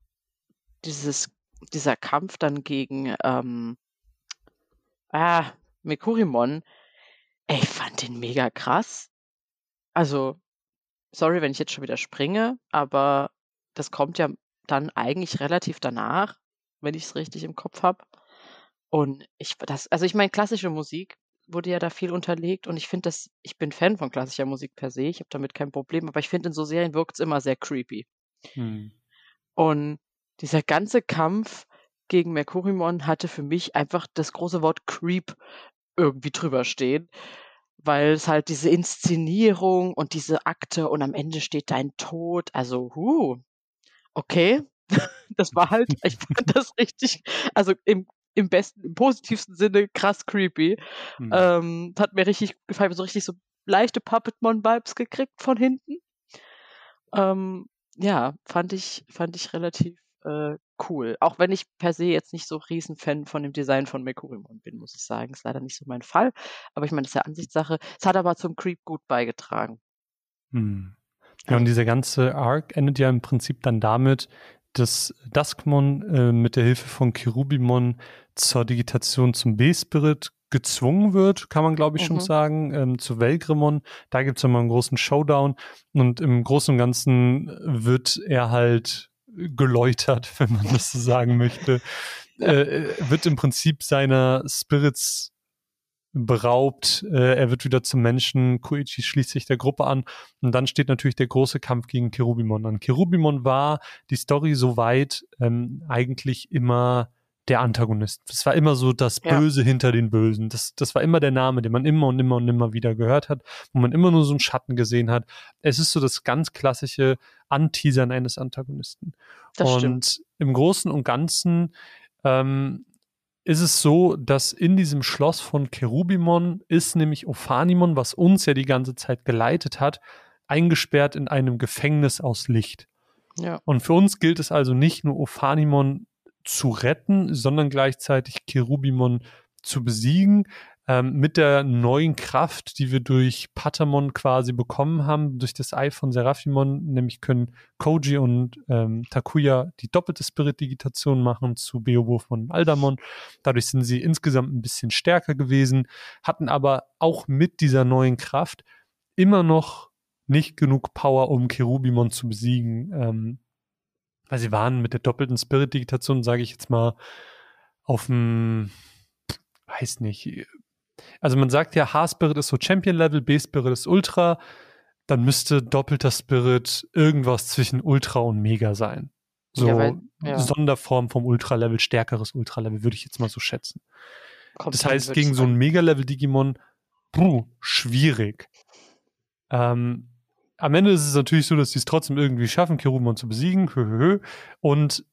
dieses, dieser Kampf dann gegen ähm, ah, Mekurimon, ey, ich fand den mega krass. Also, sorry, wenn ich jetzt schon wieder springe, aber das kommt ja dann eigentlich relativ danach, wenn ich es richtig im Kopf habe. Und ich das, also ich meine, klassische Musik wurde ja da viel unterlegt und ich finde das, ich bin Fan von klassischer Musik per se, ich habe damit kein Problem, aber ich finde in so Serien wirkt es immer sehr creepy. Hm. Und dieser ganze Kampf gegen Mercurimon hatte für mich einfach das große Wort Creep irgendwie drüber stehen, weil es halt diese Inszenierung und diese Akte und am Ende steht dein Tod, also huh, okay, das war halt, ich fand das richtig, also im, im besten, im positivsten Sinne krass creepy. Hm. Ähm, hat mir richtig gefallen, so richtig so leichte Puppetmon-Vibes gekriegt von hinten. Ähm, ja, fand ich, fand ich relativ äh, cool. Auch wenn ich per se jetzt nicht so riesen Fan von dem Design von Mekurimon bin, muss ich sagen. Ist leider nicht so mein Fall. Aber ich meine, das ist ja Ansichtssache. Es hat aber zum Creep gut beigetragen. Hm. Ja, und dieser ganze Arc endet ja im Prinzip dann damit, dass Duskmon äh, mit der Hilfe von Cherubimon zur Digitation zum B-Spirit gezwungen wird, kann man glaube ich mhm. schon sagen, ähm, zu Velgrimon. Da gibt es immer einen großen Showdown und im Großen und Ganzen wird er halt geläutert, wenn man das so sagen möchte. Äh, wird im Prinzip seiner Spirits beraubt. Äh, er wird wieder zum Menschen. Koichi schließt sich der Gruppe an. Und dann steht natürlich der große Kampf gegen Cherubimon an. Cherubimon war die Story soweit ähm, eigentlich immer der Antagonist. Es war immer so das Böse ja. hinter den Bösen. Das, das war immer der Name, den man immer und immer und immer wieder gehört hat, wo man immer nur so einen Schatten gesehen hat. Es ist so das ganz klassische Anteasern eines Antagonisten. Das und stimmt. im Großen und Ganzen ähm, ist es so, dass in diesem Schloss von Cherubimon ist nämlich Ophanimon, was uns ja die ganze Zeit geleitet hat, eingesperrt in einem Gefängnis aus Licht. Ja. Und für uns gilt es also nicht nur Ophanimon zu retten, sondern gleichzeitig Cherubimon zu besiegen. Ähm, mit der neuen Kraft, die wir durch Patamon quasi bekommen haben, durch das Ei von Seraphimon, nämlich können Koji und ähm, Takuya die doppelte Spirit-Digitation machen zu Beobo von Aldamon. Dadurch sind sie insgesamt ein bisschen stärker gewesen, hatten aber auch mit dieser neuen Kraft immer noch nicht genug Power, um Cherubimon zu besiegen. Ähm, weil sie waren mit der doppelten Spirit-Digitation, sage ich jetzt mal, auf dem, weiß nicht. Also man sagt ja, H-Spirit ist so Champion-Level, B-Spirit ist Ultra. Dann müsste doppelter Spirit irgendwas zwischen Ultra und Mega sein. So ja, weil, ja. Sonderform vom Ultra-Level, stärkeres Ultra-Level, würde ich jetzt mal so schätzen. Kommt das heißt, gegen so ein Mega-Level-Digimon, schwierig. Ähm, am Ende ist es natürlich so, dass sie es trotzdem irgendwie schaffen, Cherubimon zu besiegen. Und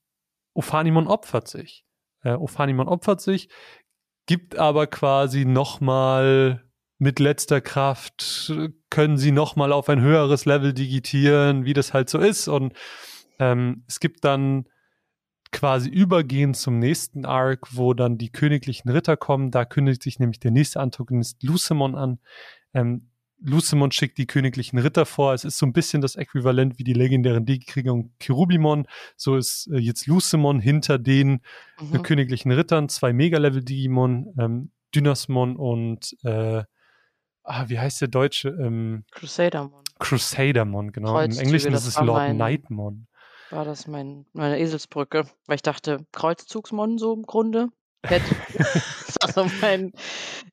Ophanimon opfert sich. Äh, Ophanimon opfert sich, gibt aber quasi nochmal mit letzter Kraft, können sie nochmal auf ein höheres Level digitieren, wie das halt so ist. Und ähm, es gibt dann quasi übergehend zum nächsten Arc, wo dann die königlichen Ritter kommen. Da kündigt sich nämlich der nächste Antagonist Lucemon an. Ähm, Lucemon schickt die königlichen Ritter vor. Es ist so ein bisschen das Äquivalent wie die legendären Digikrieger und Cherubimon. So ist äh, jetzt Lucemon hinter den äh, mhm. königlichen Rittern, zwei Mega-Level-Digimon, ähm, Dynasmon und äh, ah, wie heißt der deutsche? Ähm, Crusadermon. Crusadermon, genau. Im Englischen ist es Lord mein, Nightmon. War das mein, meine Eselsbrücke, weil ich dachte, Kreuzzugsmon so im Grunde. Also mein,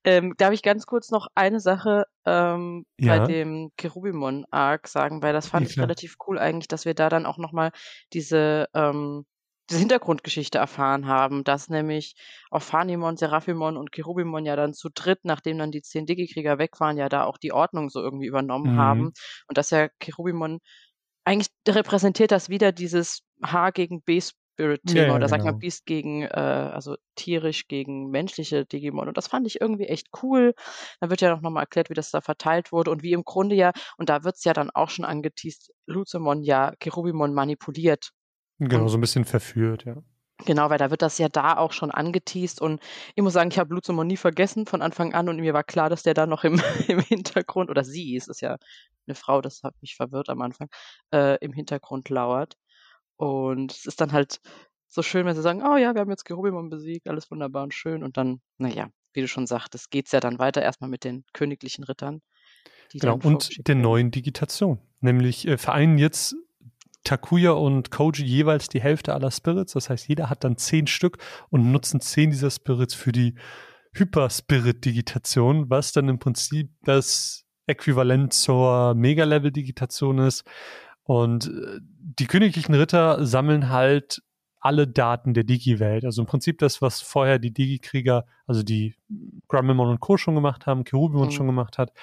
ähm, darf ich ganz kurz noch eine Sache ähm, ja. bei dem Cherubimon-Arc sagen, weil das fand ja, ich relativ cool eigentlich, dass wir da dann auch nochmal diese, ähm, diese Hintergrundgeschichte erfahren haben, dass nämlich Ophanimon, Seraphimon und Cherubimon ja dann zu dritt, nachdem dann die zehn Digikrieger weg waren, ja da auch die Ordnung so irgendwie übernommen mhm. haben und dass ja Cherubimon eigentlich repräsentiert das wieder dieses H gegen B Spirit-Thema ja, oder genau. sag mal Beast gegen, äh, also tierisch gegen menschliche Digimon. Und das fand ich irgendwie echt cool. Da wird ja noch mal erklärt, wie das da verteilt wurde und wie im Grunde ja, und da wird es ja dann auch schon angeteased, Luzemon ja Cherubimon manipuliert. Genau, und, so ein bisschen verführt, ja. Genau, weil da wird das ja da auch schon angeteased und ich muss sagen, ich habe Luzemon nie vergessen von Anfang an und mir war klar, dass der da noch im, im Hintergrund, oder sie, es ist ja eine Frau, das hat mich verwirrt am Anfang, äh, im Hintergrund lauert. Und es ist dann halt so schön, wenn sie sagen, oh ja, wir haben jetzt Cherubimon besiegt, alles wunderbar und schön. Und dann, naja, wie du schon sagtest, geht es ja dann weiter erstmal mit den königlichen Rittern. genau, und der neuen Digitation. Nämlich äh, vereinen jetzt Takuya und Koji jeweils die Hälfte aller Spirits. Das heißt, jeder hat dann zehn Stück und nutzen zehn dieser Spirits für die Hyper-Spirit-Digitation, was dann im Prinzip das Äquivalent zur Mega-Level-Digitation ist. Und äh, die königlichen Ritter sammeln halt alle Daten der Digi-Welt. Also im Prinzip das, was vorher die Digi-Krieger, also die Grammemon und Co. schon gemacht haben, Cherubimon mhm. schon gemacht hat,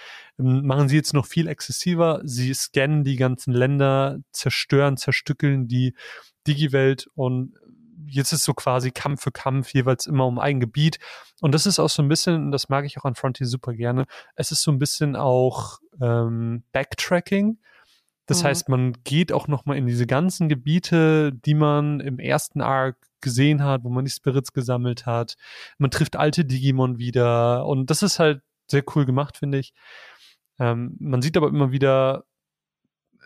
ähm, machen sie jetzt noch viel exzessiver. Sie scannen die ganzen Länder, zerstören, zerstückeln die Digi-Welt und jetzt ist so quasi Kampf für Kampf jeweils immer um ein Gebiet. Und das ist auch so ein bisschen, das mag ich auch an Frontier super gerne, es ist so ein bisschen auch ähm, Backtracking. Das mhm. heißt, man geht auch nochmal in diese ganzen Gebiete, die man im ersten Arc gesehen hat, wo man die Spirits gesammelt hat. Man trifft alte Digimon wieder und das ist halt sehr cool gemacht, finde ich. Ähm, man sieht aber immer wieder,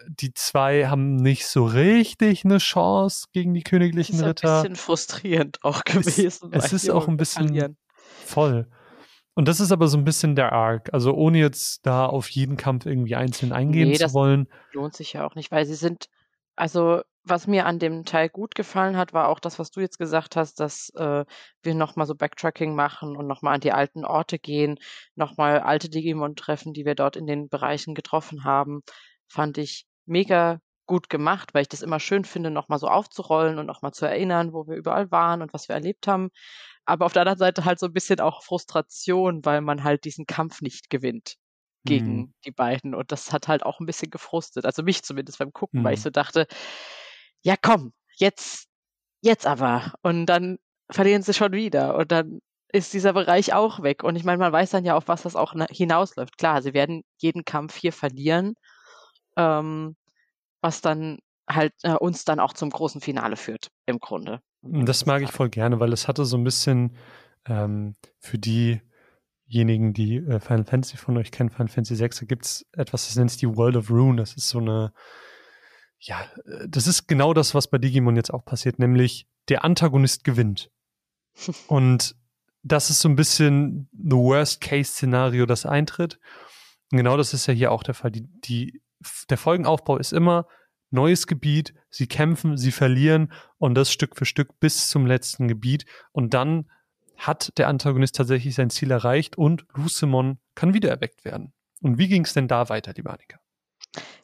die zwei haben nicht so richtig eine Chance gegen die königlichen ist Ritter. ein bisschen frustrierend auch gewesen. Es, es ist auch ein bisschen verlieren. voll. Und das ist aber so ein bisschen der Arc. Also ohne jetzt da auf jeden Kampf irgendwie einzeln eingehen Nee, zu das- wollen. lohnt sich ja auch nicht, weil sie sind, also was mir an dem Teil gut gefallen hat, war auch das, was du jetzt gesagt hast, dass äh, wir nochmal so Backtracking machen und nochmal an die alten Orte gehen, nochmal alte Digimon treffen, die wir dort in den Bereichen getroffen haben, fand ich mega gut gemacht, weil ich das immer schön finde, nochmal so aufzurollen und nochmal zu erinnern, wo wir überall waren und was wir erlebt haben. Aber auf der anderen Seite halt so ein bisschen auch Frustration, weil man halt diesen Kampf nicht gewinnt gegen Mhm. die beiden. Und das hat halt auch ein bisschen gefrustet. Also mich zumindest beim Gucken, weil ich Mhm. so dachte, ja komm, jetzt, jetzt aber. Und dann verlieren sie schon wieder. Und dann ist dieser Bereich auch weg. Und ich meine, man weiß dann ja, auf was das auch na- hinausläuft. Klar, sie werden jeden Kampf hier verlieren, ähm, was dann halt äh, uns dann auch zum großen Finale führt, im Grunde. Das mag ich voll gerne, weil es hatte so ein bisschen ähm, für diejenigen, die äh, Final Fantasy von euch kennen, Final Fantasy 6, da gibt es etwas, das nennt sich die World of Rune. Das ist so eine, ja, äh, das ist genau das, was bei Digimon jetzt auch passiert, nämlich der Antagonist gewinnt. Und das ist so ein bisschen the Worst-Case-Szenario, das eintritt. Und genau das ist ja hier auch der Fall. Die, die, der Folgenaufbau ist immer neues Gebiet, sie kämpfen, sie verlieren und das Stück für Stück bis zum letzten Gebiet. Und dann hat der Antagonist tatsächlich sein Ziel erreicht und Lucemon kann wiedererweckt werden. Und wie ging es denn da weiter, liebe Annika?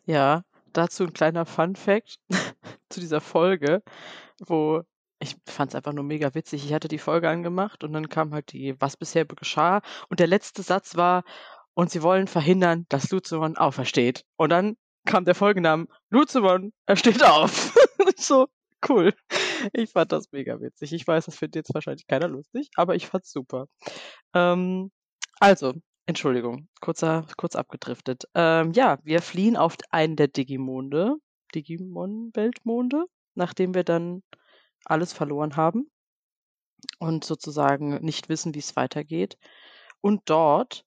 Ja, dazu ein kleiner Fun Fact zu dieser Folge, wo ich fand es einfach nur mega witzig. Ich hatte die Folge angemacht und dann kam halt die, was bisher geschah. Und der letzte Satz war, und sie wollen verhindern, dass Luzemon aufersteht. Und dann kam der Folgename, Luzemon, er steht auf. So, cool. Ich fand das mega witzig. Ich weiß, das findet jetzt wahrscheinlich keiner lustig, aber ich fand's super. Ähm, also, Entschuldigung, kurzer, kurz abgedriftet. Ähm, ja, wir fliehen auf einen der Digimonde, Digimon-Weltmonde, nachdem wir dann alles verloren haben und sozusagen nicht wissen, wie es weitergeht. Und dort,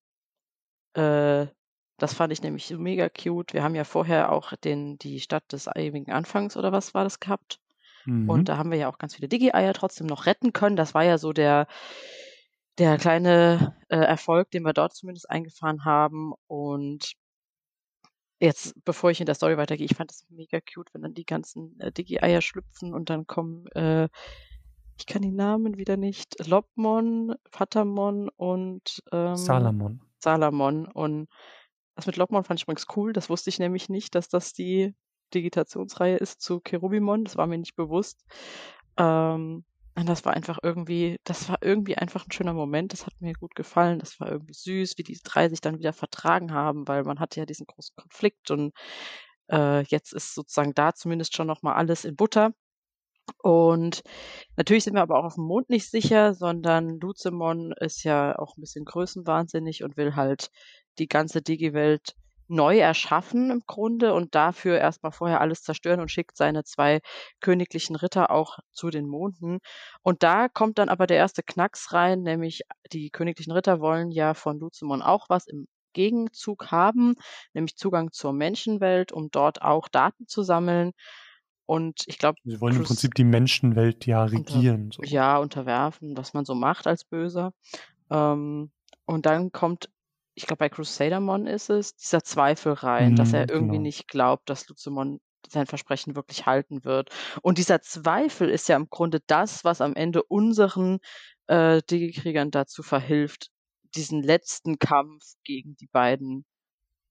äh, das fand ich nämlich mega cute. Wir haben ja vorher auch den, die Stadt des ewigen Anfangs oder was war das gehabt. Mhm. Und da haben wir ja auch ganz viele Digi-Eier trotzdem noch retten können. Das war ja so der, der kleine äh, Erfolg, den wir dort zumindest eingefahren haben. Und jetzt, bevor ich in der Story weitergehe, ich fand das mega cute, wenn dann die ganzen äh, Digi-Eier schlüpfen und dann kommen, äh, ich kann die Namen wieder nicht, Lobmon, Patamon und ähm, Salamon. Salamon. Und das mit Lobmon fand ich übrigens cool. Das wusste ich nämlich nicht, dass das die Digitationsreihe ist zu Cherubimon. Das war mir nicht bewusst. Ähm, und das war einfach irgendwie, das war irgendwie einfach ein schöner Moment. Das hat mir gut gefallen. Das war irgendwie süß, wie die drei sich dann wieder vertragen haben, weil man hatte ja diesen großen Konflikt und äh, jetzt ist sozusagen da zumindest schon nochmal alles in Butter. Und natürlich sind wir aber auch auf dem Mond nicht sicher, sondern Luzemon ist ja auch ein bisschen größenwahnsinnig und will halt die ganze Digi-Welt neu erschaffen im Grunde und dafür erstmal vorher alles zerstören und schickt seine zwei königlichen Ritter auch zu den Monden. Und da kommt dann aber der erste Knacks rein, nämlich die königlichen Ritter wollen ja von Luzemon auch was im Gegenzug haben, nämlich Zugang zur Menschenwelt, um dort auch Daten zu sammeln. Und ich glaube, Sie wollen im Prinzip die Menschenwelt ja regieren. So. ja, unterwerfen, was man so macht als Böser. Ähm, und dann kommt, ich glaube, bei Crusadermon ist es, dieser Zweifel rein, dass Mhm, er irgendwie genau. nicht glaubt, dass Luzemon sein Versprechen wirklich halten wird. Und dieser Zweifel ist ja im Grunde das, was am Ende unseren äh, Digi-Kriegern dazu verhilft, diesen letzten Kampf gegen die beiden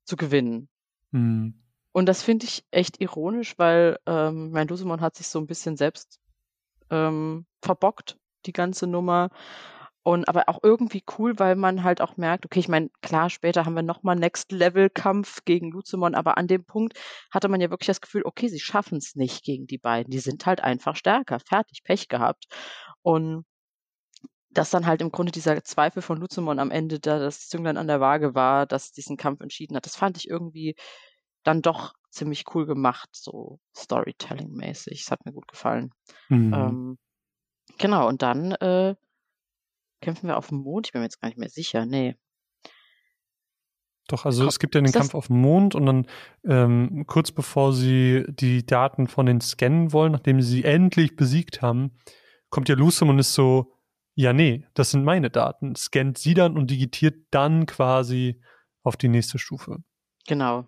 zu gewinnen. Mhm. Und das finde ich echt ironisch, weil ähm, mein Lusemon hat sich so ein bisschen selbst ähm, verbockt, die ganze Nummer. Und aber auch irgendwie cool, weil man halt auch merkt, okay, ich meine, klar, später haben wir nochmal Next-Level-Kampf gegen Luzemon, aber an dem Punkt hatte man ja wirklich das Gefühl, okay, sie schaffen es nicht gegen die beiden. Die sind halt einfach stärker. Fertig, Pech gehabt. Und dass dann halt im Grunde dieser Zweifel von Luzemon am Ende da das Zünglein an der Waage war, das diesen Kampf entschieden hat, das fand ich irgendwie dann doch ziemlich cool gemacht, so Storytelling-mäßig. Es hat mir gut gefallen. Mhm. Ähm, genau, und dann äh, kämpfen wir auf dem Mond. Ich bin mir jetzt gar nicht mehr sicher. Nee. Doch, also es gibt ja den Kampf auf dem Mond und dann ähm, kurz bevor sie die Daten von den scannen wollen, nachdem sie sie endlich besiegt haben, kommt ja Lucem und ist so, ja nee, das sind meine Daten. Scannt sie dann und digitiert dann quasi auf die nächste Stufe. Genau.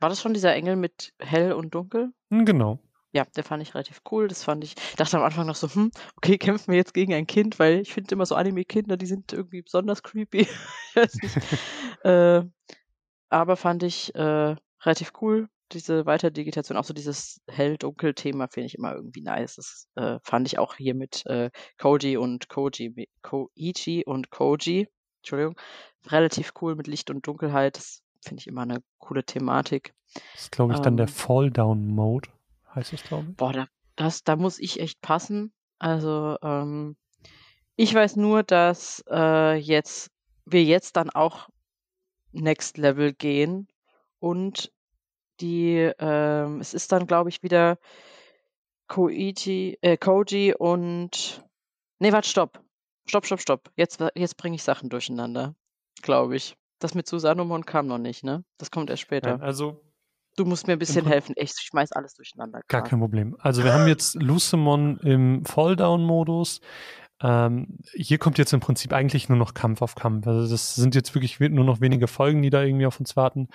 War das schon dieser Engel mit hell und dunkel? Hm, genau. Ja, der fand ich relativ cool. Das fand ich, dachte am Anfang noch so, hm, okay, kämpfen wir jetzt gegen ein Kind, weil ich finde immer so Anime-Kinder, die sind irgendwie besonders creepy. ich weiß nicht. äh, aber fand ich äh, relativ cool, diese Weiterdigitation, auch so dieses Hell-Dunkel-Thema finde ich immer irgendwie nice. Das äh, fand ich auch hier mit äh, Koji und Koji, Koichi und Koji, Entschuldigung, relativ cool mit Licht und Dunkelheit. Das finde ich immer eine coole Thematik. Das ist, glaube ich, dann der ähm. Fall-Down-Mode heißt es, glaube ich. Boah, da, das, da muss ich echt passen. Also, ähm, ich weiß nur, dass äh, jetzt wir jetzt dann auch Next Level gehen und die, ähm, es ist dann, glaube ich, wieder Koichi, äh, Koji und nee, warte, stopp. Stopp, stopp, stopp. Jetzt, jetzt bringe ich Sachen durcheinander, glaube ich. Das mit Susanomon kam noch nicht, ne? Das kommt erst später. Ja, also Du musst mir ein bisschen helfen. Ich schmeiß alles durcheinander. Gar kein Problem. Also wir haben jetzt Lucemon im Falldown-Modus. Ähm, hier kommt jetzt im Prinzip eigentlich nur noch Kampf auf Kampf. Also das sind jetzt wirklich nur noch wenige Folgen, die da irgendwie auf uns warten.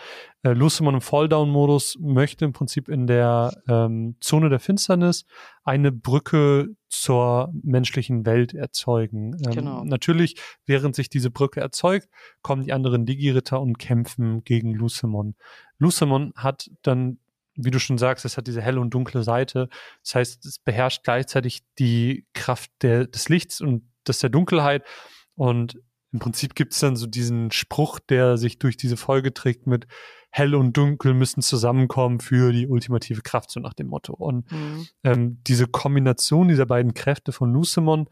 Äh, Lucemon im Falldown-Modus möchte im Prinzip in der ähm, Zone der Finsternis eine Brücke zur menschlichen Welt erzeugen. Ähm, genau. Natürlich, während sich diese Brücke erzeugt, kommen die anderen Digi-Ritter und kämpfen gegen Lucemon. Lucemon hat dann wie du schon sagst, es hat diese helle und dunkle Seite. Das heißt, es beherrscht gleichzeitig die Kraft der, des Lichts und des der Dunkelheit. Und im Prinzip gibt es dann so diesen Spruch, der sich durch diese Folge trägt mit hell und dunkel müssen zusammenkommen für die ultimative Kraft, so nach dem Motto. Und mhm. ähm, diese Kombination dieser beiden Kräfte von Lucemon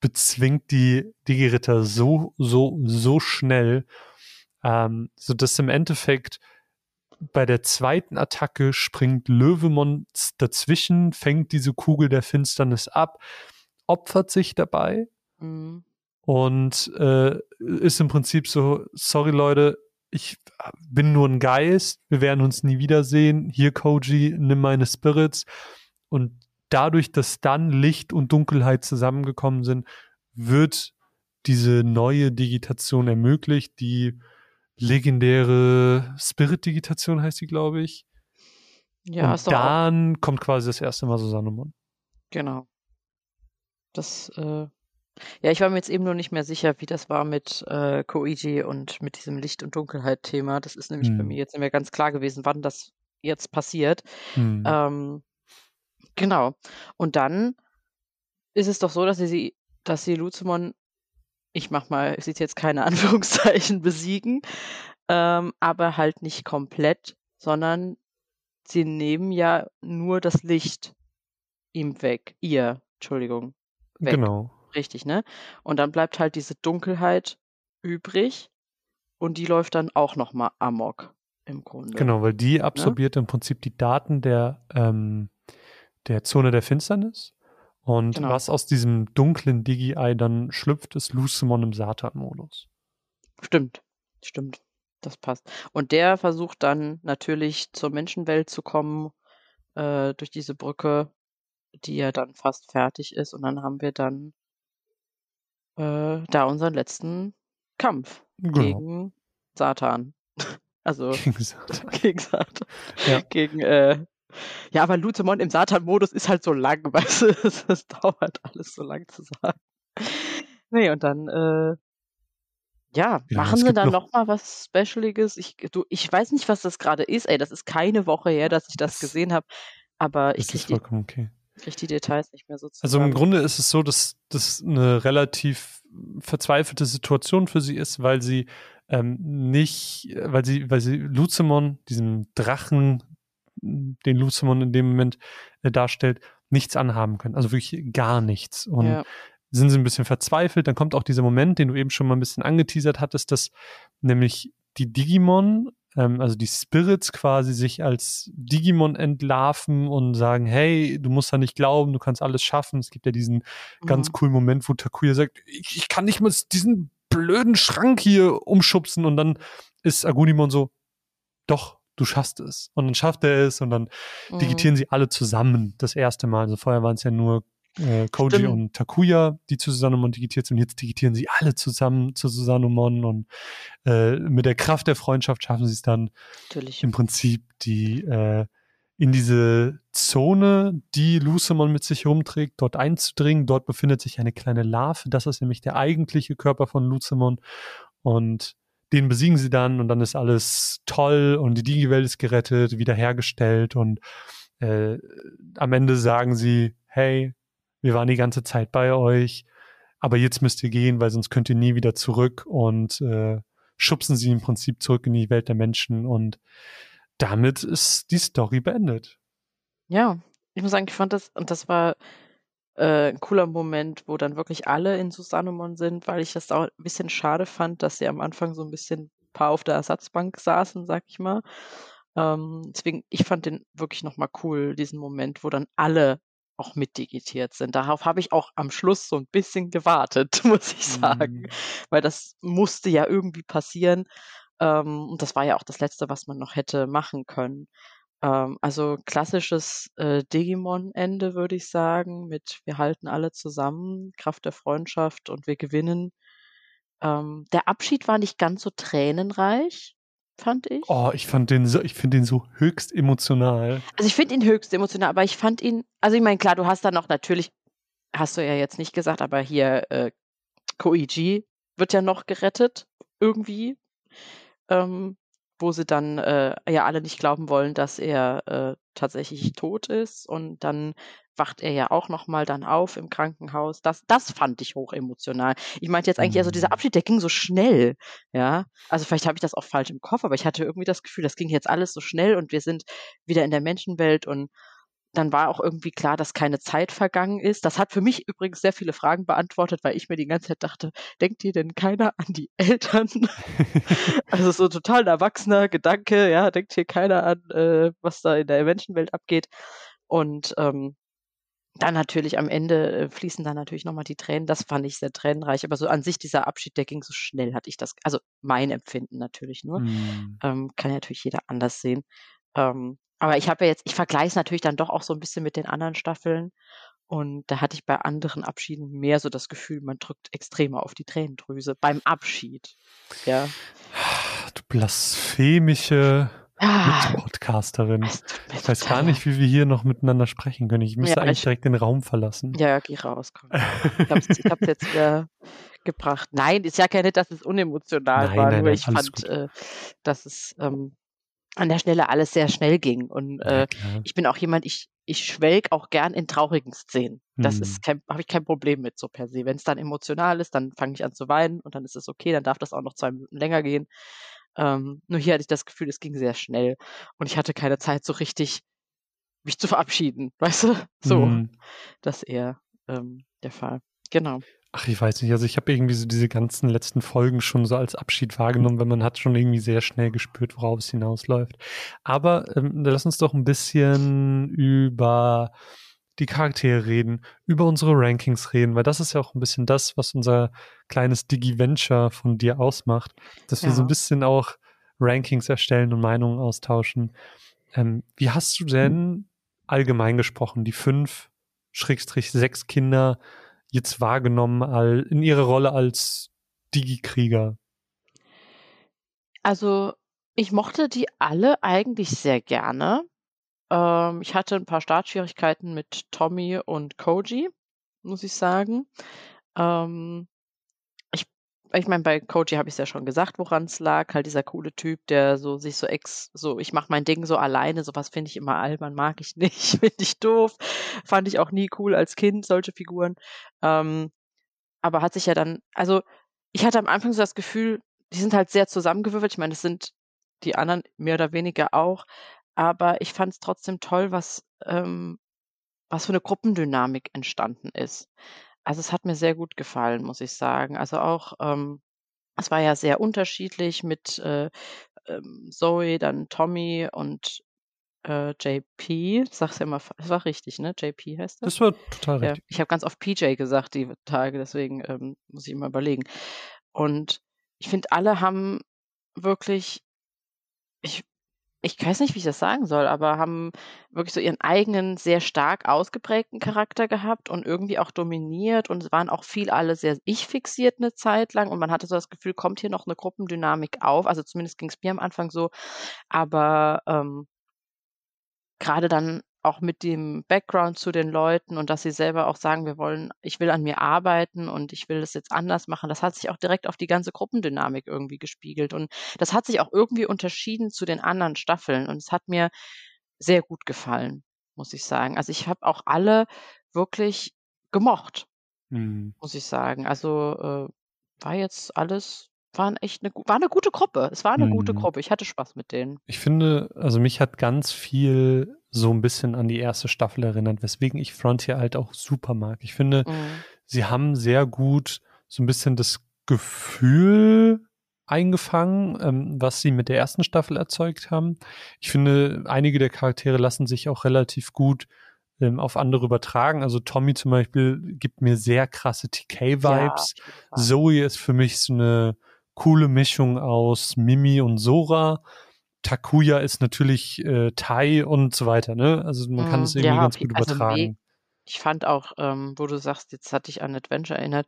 bezwingt die Digi-Ritter so, so, so schnell, ähm, so dass im Endeffekt bei der zweiten Attacke springt Löwemon dazwischen, fängt diese Kugel der Finsternis ab, opfert sich dabei mhm. und äh, ist im Prinzip so, sorry Leute, ich bin nur ein Geist, wir werden uns nie wiedersehen. Hier, Koji, nimm meine Spirits. Und dadurch, dass dann Licht und Dunkelheit zusammengekommen sind, wird diese neue Digitation ermöglicht, die legendäre Spirit-Digitation heißt die, glaube ich. Ja, und dann kommt quasi das erste Mal Susannemon. Genau. Das, äh, ja, ich war mir jetzt eben nur nicht mehr sicher, wie das war mit äh, Koiji und mit diesem Licht- und Dunkelheit-Thema. Das ist nämlich hm. bei mir jetzt nicht mehr ganz klar gewesen, wann das jetzt passiert. Hm. Ähm, genau. Und dann ist es doch so, dass sie, dass sie Luzemon ich mach mal, ich sieht jetzt keine Anführungszeichen, besiegen, ähm, aber halt nicht komplett, sondern sie nehmen ja nur das Licht ihm weg, ihr, Entschuldigung. Weg. Genau. Richtig, ne? Und dann bleibt halt diese Dunkelheit übrig und die läuft dann auch nochmal amok im Grunde. Genau, weil die ne? absorbiert ne? im Prinzip die Daten der, ähm, der Zone der Finsternis und genau. was aus diesem dunklen Digi-Eye dann schlüpft, ist Lucemon im Satan-Modus. Stimmt, stimmt. Das passt. Und der versucht dann natürlich zur Menschenwelt zu kommen äh, durch diese Brücke, die ja dann fast fertig ist. Und dann haben wir dann äh, da unseren letzten Kampf genau. gegen Satan. Also gegen Satan. Gegen, Satan. Ja. gegen äh, ja, aber Luzemon im Satan-Modus ist halt so lang, weißt du, das, dauert alles so lang zu sagen. Nee, und dann, äh, ja, ja machen sie dann noch, noch mal was Specialiges. Ich, du, ich weiß nicht, was das gerade ist, ey, das ist keine Woche her, dass ich das, das gesehen habe, aber ich kriege die, okay. krieg die Details nicht mehr so zu. Also im Grunde ist es so, dass das eine relativ verzweifelte Situation für sie ist, weil sie ähm, nicht, weil sie, weil sie Luzemon, diesem Drachen, den Lucemon in dem Moment äh, darstellt, nichts anhaben können. Also wirklich gar nichts. Und ja. sind sie ein bisschen verzweifelt. Dann kommt auch dieser Moment, den du eben schon mal ein bisschen angeteasert hattest, dass nämlich die Digimon, ähm, also die Spirits quasi sich als Digimon entlarven und sagen, hey, du musst da nicht glauben, du kannst alles schaffen. Es gibt ja diesen mhm. ganz coolen Moment, wo Takuya sagt, ich, ich kann nicht mal diesen blöden Schrank hier umschubsen und dann ist Agunimon so, doch, du schaffst es. Und dann schafft er es und dann Mhm. digitieren sie alle zusammen das erste Mal. Also vorher waren es ja nur äh, Koji Stimmt. und Takuya, die zu Susanomon digitiert sind. Jetzt digitieren sie alle zusammen zu Susanomon und äh, mit der Kraft der Freundschaft schaffen sie es dann Natürlich. im Prinzip die äh, in diese Zone, die Lucemon mit sich rumträgt, dort einzudringen. Dort befindet sich eine kleine Larve. Das ist nämlich der eigentliche Körper von Lucemon. Und den besiegen sie dann und dann ist alles toll und die Digi-Welt ist gerettet, wiederhergestellt und äh, am Ende sagen sie, hey, wir waren die ganze Zeit bei euch, aber jetzt müsst ihr gehen, weil sonst könnt ihr nie wieder zurück und äh, schubsen sie im Prinzip zurück in die Welt der Menschen und damit ist die Story beendet. Ja, ich muss sagen, ich fand das, und das war äh, ein cooler Moment, wo dann wirklich alle in Susanomon sind, weil ich das auch ein bisschen schade fand, dass sie am Anfang so ein bisschen ein paar auf der Ersatzbank saßen, sag ich mal. Ähm, deswegen, ich fand den wirklich nochmal cool, diesen Moment, wo dann alle auch mitdigitiert sind. Darauf habe ich auch am Schluss so ein bisschen gewartet, muss ich sagen, Mm. weil das musste ja irgendwie passieren. Ähm, und das war ja auch das Letzte, was man noch hätte machen können. Ähm, also klassisches äh, Digimon-Ende, würde ich sagen, mit wir halten alle zusammen, Kraft der Freundschaft und wir gewinnen. Ähm, der Abschied war nicht ganz so tränenreich, fand ich. Oh, ich fand den so, ich finde den so höchst emotional. Also ich finde ihn höchst emotional, aber ich fand ihn, also ich meine, klar, du hast dann noch natürlich, hast du ja jetzt nicht gesagt, aber hier äh, Koichi wird ja noch gerettet, irgendwie, ähm, wo sie dann äh, ja alle nicht glauben wollen, dass er äh, tatsächlich tot ist und dann wacht er ja auch noch mal dann auf im Krankenhaus. Das, das fand ich hoch emotional. Ich meinte jetzt eigentlich, also dieser Mhm. Abschied, der ging so schnell, ja. Also vielleicht habe ich das auch falsch im Kopf, aber ich hatte irgendwie das Gefühl, das ging jetzt alles so schnell und wir sind wieder in der Menschenwelt und dann war auch irgendwie klar, dass keine Zeit vergangen ist. Das hat für mich übrigens sehr viele Fragen beantwortet, weil ich mir die ganze Zeit dachte, denkt hier denn keiner an die Eltern? also so total ein erwachsener Gedanke, ja, denkt hier keiner an, äh, was da in der Menschenwelt abgeht. Und ähm, dann natürlich am Ende äh, fließen dann natürlich nochmal die Tränen. Das fand ich sehr tränenreich. Aber so an sich dieser Abschied, der ging so schnell, hatte ich das, also mein Empfinden natürlich nur. Mm. Ähm, kann ja natürlich jeder anders sehen. Ähm, aber ich habe ja jetzt, ich vergleiche es natürlich dann doch auch so ein bisschen mit den anderen Staffeln. Und da hatte ich bei anderen Abschieden mehr so das Gefühl, man drückt extremer auf die Tränendrüse beim Abschied. Ja. Du blasphemische Ah, es mir Ich weiß gar nicht, wie wir hier noch miteinander sprechen können. Ich müsste Ja, eigentlich ich- direkt den Raum verlassen. Ja, ja, geh raus. Komm. Ich hab's, ich hab's jetzt wieder gebracht. Nein, ist ja keine, dass es unemotional Nein, war. nein, nur nein, ich fand, äh, dass es ähm, an der Stelle alles sehr schnell ging. Und Ja, äh, klar. ich bin auch jemand, ich, ich schwelg auch gern in traurigen Szenen. Das Hm. ist kein, habe ich kein Problem mit so per se. Wenn es dann emotional ist, dann fange ich an zu weinen und dann ist es okay, dann darf das auch noch zwei Minuten länger gehen. Ähm, nur hier hatte ich das Gefühl, es ging sehr schnell und ich hatte keine Zeit, so richtig mich zu verabschieden. Weißt du? So, Hm. das ist eher ähm, der Fall. Genau. Ach, ich weiß nicht. Also ich habe irgendwie so diese ganzen letzten Folgen schon so als Abschied wahrgenommen, weil man hat schon irgendwie sehr schnell gespürt, worauf es hinausläuft. Aber ähm, lass uns doch ein bisschen über die Charaktere reden, über unsere Rankings reden, weil das ist ja auch ein bisschen das, was unser kleines Digi-Venture von dir ausmacht, dass wir so ein Ja. bisschen auch Rankings erstellen und Meinungen austauschen. Ähm, wie hast du denn allgemein gesprochen die fünf Schrägstrich sechs Kinder jetzt wahrgenommen in ihrer Rolle als Digi-Krieger? Also, ich mochte die alle eigentlich sehr gerne. Ähm, ich hatte ein paar Startschwierigkeiten mit Tommy und Koji, muss ich sagen. Ähm, ich ich meine, bei Koji habe ich's ja schon gesagt, woran es lag. Halt dieser coole Typ, der so sich so ex so: „Ich mache mein Ding so alleine“, so was finde ich immer albern, mag ich nicht, finde ich doof. Fand ich auch nie cool als Kind, solche Figuren. Ähm, aber hat sich ja dann also, ich hatte am Anfang so das Gefühl, die sind halt sehr zusammengewürfelt. Ich meine, das sind die anderen mehr oder weniger auch, aber ich fand es trotzdem toll, was ähm, was für 'ne Gruppendynamik entstanden ist. Also, es hat mir sehr gut gefallen, muss ich sagen. Also, auch, ähm es war ja sehr unterschiedlich mit, äh, ähm, Zoe, dann Tommy und, äh, JP. Sag's ja immer fa das war richtig, ne? JP heißt er? Das war total Ja, richtig. ich habe ganz oft PJ gesagt die Tage, deswegen, ähm, muss ich immer überlegen. Und ich finde, alle haben wirklich ich ich weiß nicht, wie ich das sagen soll, aber haben wirklich so ihren eigenen, sehr stark ausgeprägten Charakter gehabt und irgendwie auch dominiert und waren auch viel alle sehr ich-fixiert eine Zeit lang und man hatte so das Gefühl, kommt hier noch eine Gruppendynamik auf? Also, zumindest ging es mir am Anfang so, aber, ähm grade dann auch mit dem Background zu den Leuten und dass sie selber auch sagen: „Wir wollen ich will an mir arbeiten und ich will das jetzt anders machen.“ Das hat sich auch direkt auf die ganze Gruppendynamik irgendwie gespiegelt und das hat sich auch irgendwie unterschieden zu den anderen Staffeln und es hat mir sehr gut gefallen, muss ich sagen. Also, ich habe auch alle wirklich gemocht, Mhm. muss ich sagen. Also, äh, war jetzt alles waren echt 'ne war 'ne gute Gruppe. Es war 'ne gute Mhm. Gruppe. Ich hatte Spaß mit denen. Ich finde also, mich hat ganz viel so 'n bisschen an die erste Staffel erinnert, weswegen ich Frontier halt auch super mag. Ich finde, Mhm. sie haben sehr gut so 'n bisschen das Gefühl eingefangen, ähm, was sie mit der ersten Staffel erzeugt haben. Ich finde, einige der Charaktere lassen sich auch relativ gut, ähm, auf andere übertragen. Also, Tommy zum Beispiel gibt mir sehr krasse Ja, TK-Vibes. Fall. Zoe ist für mich so 'ne coole Mischung aus Mimi und Sora. Takuya ist natürlich, äh, Tai und so weiter, ne? Also, man kann Mhm, es irgendwie ja, ganz gut also, übertragen. ich fand auch, ähm, wo du sagst, jetzt hat dich an Adventure erinnert,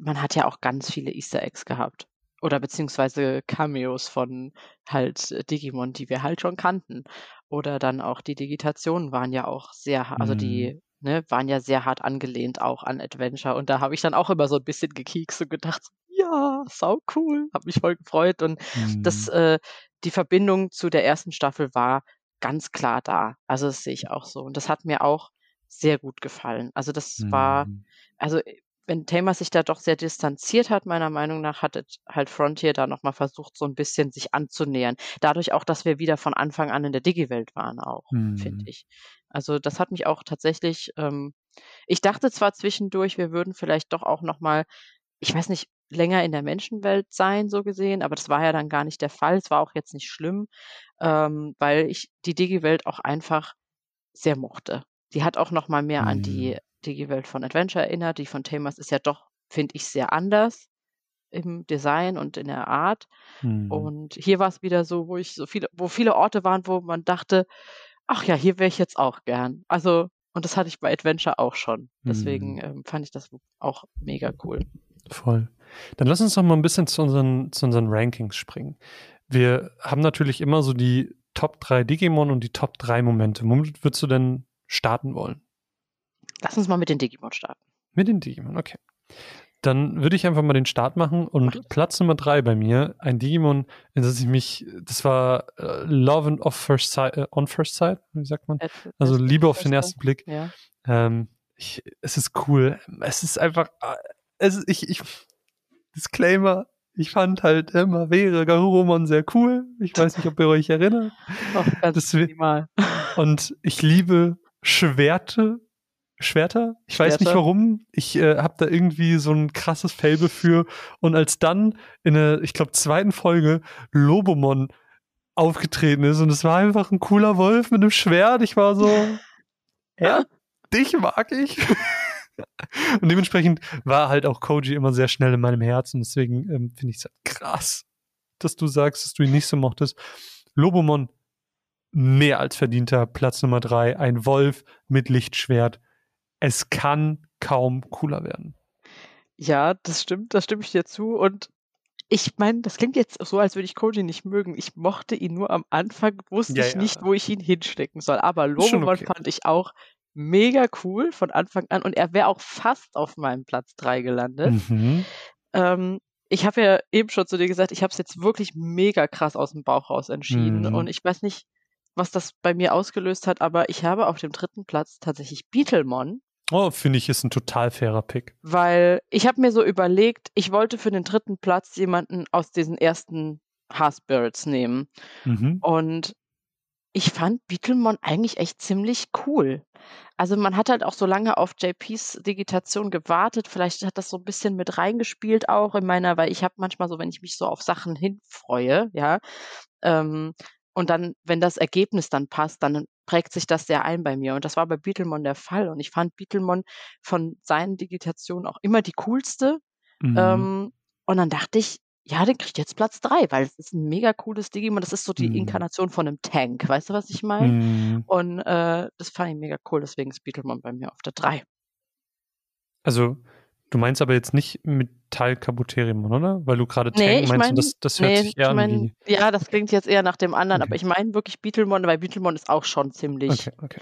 man hat ja auch ganz viele Easter Eggs gehabt oder beziehungsweise Cameos von halt, Digimon, die wir halt schon kannten. Oder dann auch die Digitationen waren ja auch sehr also, Mhm. die, ne, waren ja sehr hart angelehnt auch an Adventure und da habe ich dann auch immer so 'n bisschen gekiekst und gedacht so: „Ja, saucool.“ Habe mich voll gefreut und das Mhm. äh, die Verbindung zu der ersten Staffel war ganz klar da. Also, das sehe ich auch so und das hat mir auch sehr gut gefallen. Also, das war Mhm. also, äh, wenn Tamers sich da doch sehr distanziert hat, meiner Meinung nach, hat halt Frontier da noch mal versucht, so 'n bisschen sich anzunähern. Dadurch auch, dass wir wieder von Anfang an in der Digiwelt waren auch, finde Mhm. ich. Also, das hat mich auch tatsächlich ähm, ich dachte zwar zwischendurch, wir würden vielleicht doch auch noch mal, ich weiß nicht, länger in der Menschenwelt sein, so gesehen, aber das war ja dann gar nicht der Fall. Es war auch jetzt nicht schlimm, ähm, weil ich die Digiwelt auch einfach sehr mochte. Die hat auch noch mal mehr an die Mhm. Digiwelt von Adventure erinnert. Die von Tamers ist ja doch, finde ich, sehr anders im Design und in der Art. Mhm. Und hier war's wieder so, wo ich so viele wo viele Orte waren, wo man dachte: „Ach ja, hier wäre ich jetzt auch gern.“ Also und das hatte ich bei Adventure auch schon. Deswegen, Mhm. ähm, fand ich das auch mega cool. Voll. Dann lass uns doch mal 'n bisschen zu unseren zu unseren Rankings springen. Wir haben natürlich immer so die Top 3 Digimon und die Top 3 Momente. Womit würdest du denn starten wollen? Lass uns mal mit den Digimon starten. Mit den Digimon, okay. Dann würde ich einfach mal den Start machen Mach und das. Platz Nummer 3 bei mir, ein Digimon, in das ich mich das war, äh, Love and of First Sight äh, on First Sight, wie sagt man? At Also, first Liebe auf den ersten Blick. ja. Ähm, ich es ist cool. Es ist einfach, ah, es ich ich Disclaimer, ich fand halt immer wäre Garurumon sehr cool. Ich weiß nicht, ob ihr euch erinnert. Doch, ganz minimal. und ich liebe Schwerte Schwerter. Ich weiß nicht Schwerter. warum. Ich, äh, habe da irgendwie so 'n krasses Faible für. Und als dann in der, ich glaube, 2. Folge Lobomon aufgetreten ist und es war einfach 'n cooler Wolf mit 'nem Schwert. Ich war so: „Ja, dich mag ich.“ Und dementsprechend war halt auch Koji immer sehr schnell in meinem Herzen. Deswegen, ähm, finde ich's halt krass, dass du sagst, dass du ihn nicht so mochtest. Lobomon, mehr als verdienter Platz Nummer 3, ein Wolf mit Lichtschwert. Es kann kaum cooler werden. Ja, das stimmt, da stimme ich dir zu und ich meine, das klingt jetzt so, als würde ich Koji nicht mögen. Ich mochte ihn nur am Anfang, wusste Ja, ich nicht, ja. wo ich ihn hinstecken soll. Aber Lobomon okay. fand ich auch mega cool von Anfang an und er wäre auch fast auf meinem Platz 3 gelandet. Mhm. Ähm, ich habe ja eben schon zu dir gesagt, ich habe es jetzt wirklich mega krass aus'm Bauch raus entschieden und Mhm. ich weiß nicht, was das bei mir ausgelöst hat, aber ich habe auf dem 3. Platz tatsächlich Beetlemon. Oh, finde ich, ist 'n total fairer Pick. Weil ich habe mir so überlegt, ich wollte für den 3. Platz jemanden aus diesen ersten Haar-Spirits nehmen. Mhm. Und ich fand Beetlemon eigentlich echt ziemlich cool. Also, man hat halt auch so lange auf JP's Digitation gewartet. Vielleicht hat das so 'n bisschen mit reingespielt auch in meiner weil ich habe manchmal so, wenn ich mich so auf Sachen hinfreue, ja, ähm, und dann, wenn das Ergebnis dann passt, dann prägt sich das sehr ein bei mir. Und das war bei Beetlemon der Fall. Und ich fand Beetlemon von seinen Digitationen auch immer die coolste. Mhm. Ähm, und dann dachte ich ja, der kriegt jetzt Platz 3, weil es ist ein mega cooles Digimon. Das ist so die Mhm. Inkarnation von einem Tank. Weißt du, was ich meine? Mhm. Und äh, das fand ich mega cool, deswegen ist Beetlemon bei mir auf der 3. Also, du meinst aber jetzt nicht Metall Kabuterimon, oder? Weil du gerade Nee, Tank ich meinst mein- und das, das hört Nee, sich eher ich an mein, wie. ja, das klingt jetzt eher nach dem anderen, aber Okay. ich meine wirklich Beetlemon, weil Beetlemon ist auch schon ziemlich, Okay, okay.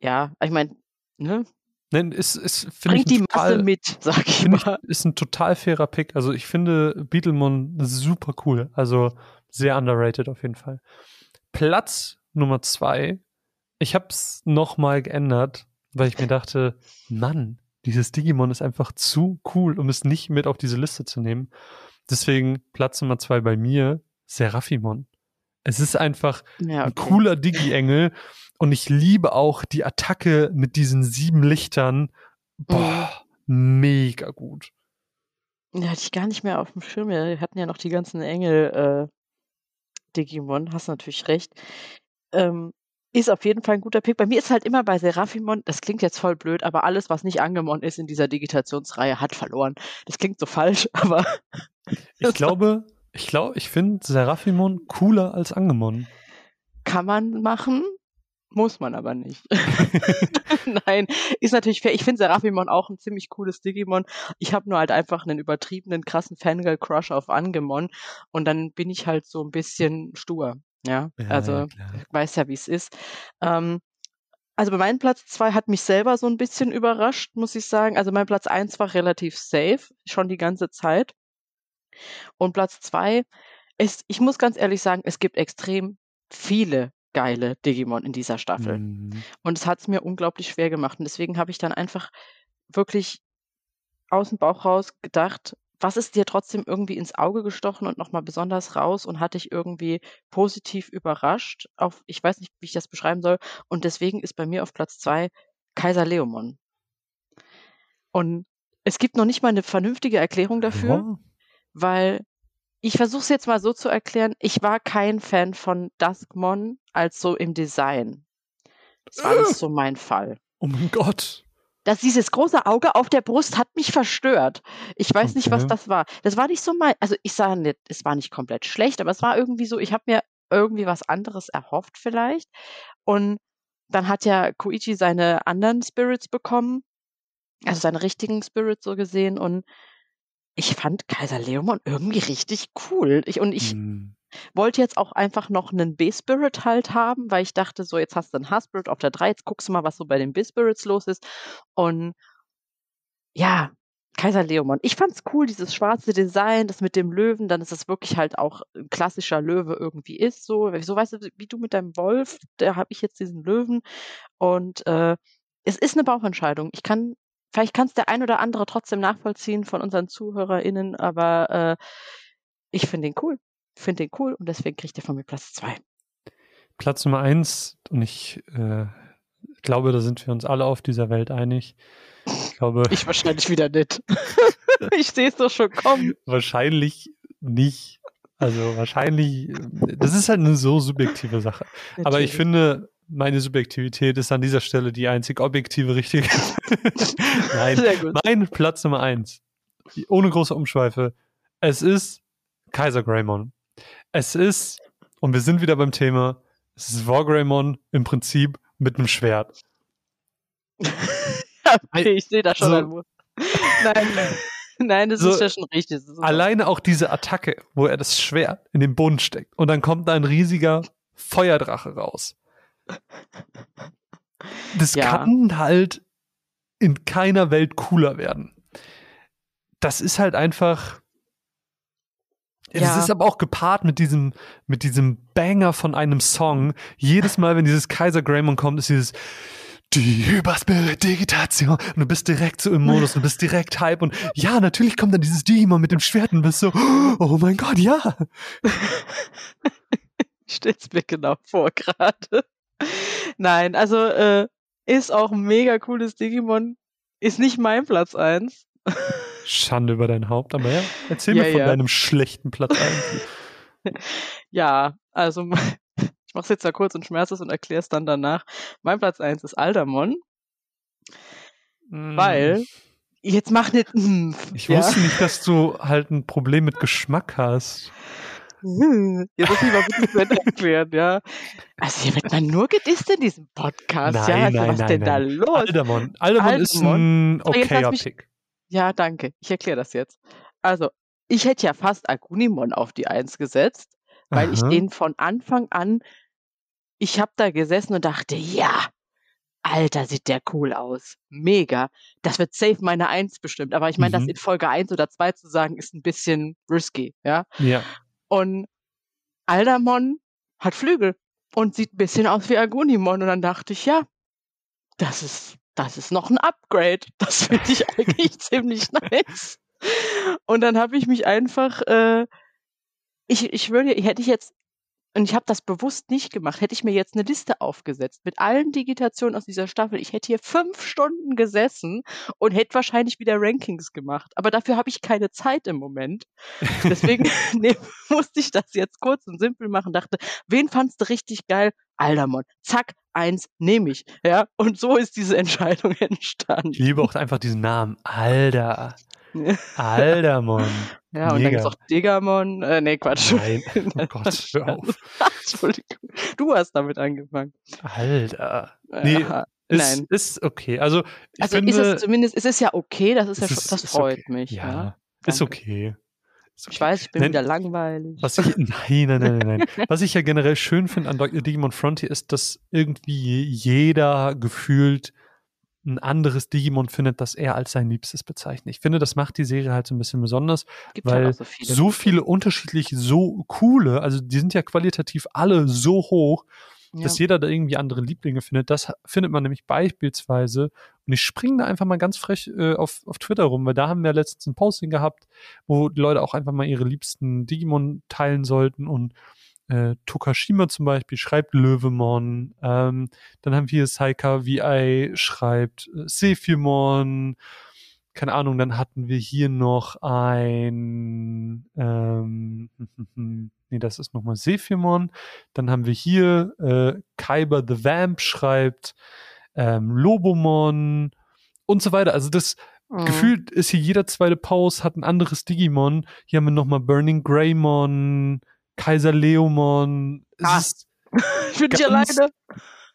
ja, ich meine, ne, Nein, ist, ist bringt die ein Masse total, mit, sag ich find ich, mal. ist ein total fairer Pick. Also, ich finde Beetlemon super cool. Also, sehr underrated auf jeden Fall. Platz Nummer zwei. Ich habe es nochmal geändert, weil ich mir dachte, Mann, dieses Digimon ist einfach zu cool, um es nicht mit auf diese Liste zu nehmen. Deswegen Platz Nummer zwei bei mir, Seraphimon. Es ist einfach Ja, ein okay. cooler Digi-Engel und ich liebe auch die Attacke mit diesen sieben Lichtern. Boah, mega gut. Ja, hatte ich gar nicht mehr auf dem Schirm. Wir hatten ja noch die ganzen Engel, äh, Digimon, hast natürlich recht. Ähm, ist auf jeden Fall ein guter Pick. Bei mir ist halt immer bei Seraphimon, das klingt jetzt voll blöd, aber alles, was nicht Angemon ist in dieser Digitationsreihe, hat verloren. Das klingt so falsch, aber Ich glaube, ich glaube, ich finde Seraphimon cooler als Angemon. kann man machen, muss man aber nicht. Nein, ist natürlich fair. Ich finde Seraphimon auch ein ziemlich cooles Digimon. Ich habe nur halt einfach einen übertriebenen, krassen Fangirl-Crush auf Angemon und dann bin ich halt so ein bisschen stur. Ja, Ja, also ja, weiß ja, wie es ist. Ähm, also bei meinem Platz zwei hat mich selber so ein bisschen überrascht, muss ich sagen. Also mein Platz eins war relativ safe, schon die ganze Zeit. Und Platz zwei ist, ich muss ganz ehrlich sagen, es gibt extrem viele geile Digimon in dieser Staffel. Mhm. Und es hat es mir unglaublich schwer gemacht. Und deswegen habe ich dann einfach wirklich aus dem Bauch raus gedacht, was ist dir trotzdem irgendwie ins Auge gestochen und nochmal besonders raus und hat dich irgendwie positiv überrascht? Auf, ich weiß nicht, wie ich das beschreiben soll. Und deswegen ist bei mir auf Platz zwei Kaiser Leomon. Und es gibt noch nicht mal eine vernünftige Erklärung dafür Ja. Weil ich versuche es jetzt mal so zu erklären, ich war kein Fan von Duskmon als so im Design. Das war Äh. nicht so mein Fall. Oh mein Gott. Das, dieses große Auge auf der Brust hat mich verstört. Ich weiß nicht, was Okay. das war. Das war nicht so mein, also ich sage nicht, es war nicht komplett schlecht, aber es war irgendwie so, ich habe mir irgendwie was anderes erhofft vielleicht. Und dann hat ja Koichi seine anderen Spirits bekommen, also seine richtigen Spirits so gesehen und ich fand Kaiser Leomon irgendwie richtig cool. Ich, und ich Mhm. wollte jetzt auch einfach noch einen B-Spirit halt haben, weil ich dachte, so, jetzt hast du einen H-Spirit auf der 3, jetzt guckst du mal, was so bei den B-Spirits los ist. Und ja, Kaiser Leomon. Ich fand's cool, dieses schwarze Design, das mit dem Löwen, dann ist es wirklich halt auch ein klassischer Löwe irgendwie ist. So, so weißt du, wie du mit deinem Wolf, da habe ich jetzt diesen Löwen. Und äh, es ist eine Bauchentscheidung. Ich kann, vielleicht kann es der ein oder andere trotzdem nachvollziehen von unseren ZuhörerInnen, aber äh, ich finde den cool. Ich finde den cool und deswegen kriegt er von mir Platz zwei. Platz Nummer eins, und ich äh, glaube, da sind wir uns alle auf dieser Welt einig. Ich glaube, Ich wahrscheinlich wieder nicht. ich sehe es doch schon kommen. wahrscheinlich nicht. Also wahrscheinlich, das ist halt eine so subjektive Sache. Aber ich Natürlich. finde, meine Subjektivität ist an dieser Stelle die einzig objektive richtige. Nein, mein Platz Nummer eins, ohne große Umschweife, es ist Kaiser Greymon. Es ist, und wir sind wieder beim Thema, es ist Wargreymon im Prinzip mit einem Schwert. okay, ich sehe da schon So. Muster. Nein, nein, das So, ist ja schon richtig. Das Alleine auch diese Attacke, wo er das Schwert in den Boden steckt und dann kommt da ein riesiger Feuerdrache raus. Das Ja. kann halt in keiner Welt cooler werden. Das ist halt einfach. Das Ja. ist aber auch gepaart mit diesem, mit diesem Banger von einem Song. Jedes Mal, wenn dieses Kaiser Greymon kommt, ist dieses die Hyperspirit-Digitation. Und du bist direkt so im Modus, du bist direkt Hype. Und ja, natürlich kommt dann dieses Digimon mit dem Schwert und bist so, oh mein Gott, ja. Ich stell's mir genau vor gerade. Nein, also äh, ist auch ein mega cooles Digimon. Ist nicht mein Platz 1. Schande über dein Haupt, aber ja, erzähl Ja, mir von ja. deinem schlechten Platz 1. Ja, also ich mach's jetzt da kurz und schmerzlos und erklär's dann danach. Mein Platz 1 ist Aldamon, Mm. weil Jetzt mach nicht. mm, Ich ja. wusste nicht, dass du halt ein Problem mit Geschmack hast. Jetzt muss ich mal bitte Ende erklären, ja. Also hier wird man nur gedisst in diesem Podcast, ja. Nein, Also nein, was nein, denn da los? Aldermon. Aldermon ist ein So, okayer mich- Pick. Ja, danke. Ich erkläre das jetzt. Also, ich hätte ja fast Agunimon auf die Eins gesetzt, weil ich Aha. den von Anfang an, ich habe da gesessen und dachte, ja, Alter, sieht der cool aus. Mega. Das wird safe meine Eins bestimmt. Aber ich meine, das Mhm. in Folge 1 oder 2 zu sagen, ist ein bisschen risky, ja. Ja. Und Aldamon hat Flügel und sieht ein bisschen aus wie Agunimon. Und dann dachte ich, ja, das ist, das ist noch ein Upgrade. Das finde ich eigentlich ziemlich nice. Und dann habe ich mich einfach, äh, ich, ich würde, hätte ich jetzt, und ich habe das bewusst nicht gemacht, hätte ich mir jetzt eine Liste aufgesetzt mit allen Digitationen aus dieser Staffel. Ich hätte hier fünf Stunden gesessen und hätte wahrscheinlich wieder Rankings gemacht. Aber dafür habe ich keine Zeit im Moment. Deswegen ne, musste ich das jetzt kurz und simpel machen. Dachte, wen fandst du richtig geil? Aldermon. Zack, eins nehme ich. Ja, und so ist diese Entscheidung entstanden. Ich liebe auch einfach diesen Namen. Alter. Aldermon. Ja, und dann gibt's Mega. auch Digamon. Äh, nee, Quatsch. Nein. Oh Gott, hör auf. Entschuldigung. Du hast damit angefangen. Alter. Nee, Aha. Ist, Nein. ist okay. Also, ich Also finde, ist es zumindest, es ist ja okay, das ist ja es ist- das freut okay. mich. Ja, Ja. ist okay. Ist okay. Ich weiß, ich bin Nein, wieder langweilig. Was ich, nein, nein, nein, nein. Was ich ja generell schön finde an Digimon Frontier ist, dass irgendwie jeder gefühlt ein anderes Digimon findet, das er als sein Liebstes bezeichnet. Ich finde, das macht die Serie halt so ein bisschen besonders, Gibt weil halt auch so viele. so viele unterschiedlich, so coole, also die sind ja qualitativ alle so hoch, ja. dass jeder da irgendwie andere Lieblinge findet. Das findet man nämlich beispielsweise, und ich springe da einfach mal ganz frech äh, auf, auf Twitter rum, weil da haben wir letztens ein Posting gehabt, wo die Leute auch einfach mal ihre liebsten Digimon teilen sollten und äh, Tokashima zum Beispiel schreibt Löwemon, ähm, dann haben wir Saika VI schreibt äh, Sephimon, keine Ahnung, dann hatten wir hier noch ein, ähm, nee, das ist nochmal Sephimon. Dann haben wir hier äh, Kyber the Vamp schreibt, ähm, Lobomon und so weiter. Also das Mhm. gefühlt ist hier jeder zweite Pause hat ein anderes Digimon. Hier haben wir nochmal Burning Greymon, Kaiser Leomon. Es Ah. Ich bin nicht alleine.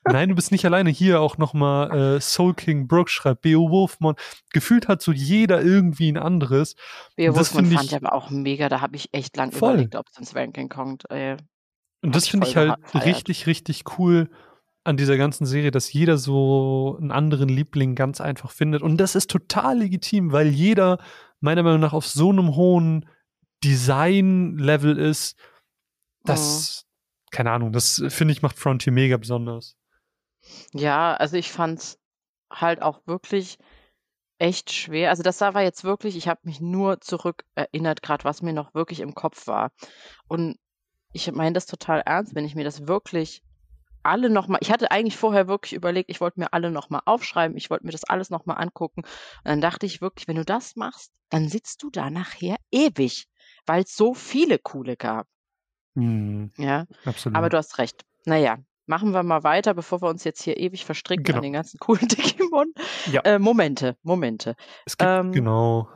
nein, du bist nicht alleine. Hier auch nochmal äh, Soul King Brooke schreibt, Beowulfmon. Gefühlt hat so jeder irgendwie ein anderes. Beowulf das find fand ich- aber auch mega. Da habe ich echt lang Voll. überlegt, ob es ins Ranking kommt. Ey. Und das finde ich halt gefeiert. richtig, richtig cool an dieser ganzen Serie, dass jeder so einen anderen Liebling ganz einfach findet. Und das ist total legitim, weil jeder meiner Meinung nach auf so einem hohen Design-Level ist. Das, keine Ahnung, das finde ich macht Frontier mega besonders. Ja, also ich fand's halt auch wirklich echt schwer. Also das war jetzt wirklich, ich habe mich nur zurück erinnert, gerade was mir noch wirklich im Kopf war. Und ich meine das total ernst, wenn ich mir das wirklich alle nochmal, ich hatte eigentlich vorher wirklich überlegt, ich wollte mir alle nochmal aufschreiben, ich wollte mir das alles nochmal angucken. Und dann dachte ich wirklich, wenn du das machst, dann sitzt du da nachher ewig, weil es so viele coole gab. Hm, Ja, absolut. aber du hast recht. Naja, machen wir mal weiter, bevor wir uns jetzt hier ewig verstricken Genau. an den ganzen coolen Digimon. Ja. Äh, Momente, Momente. es gibt ähm, genau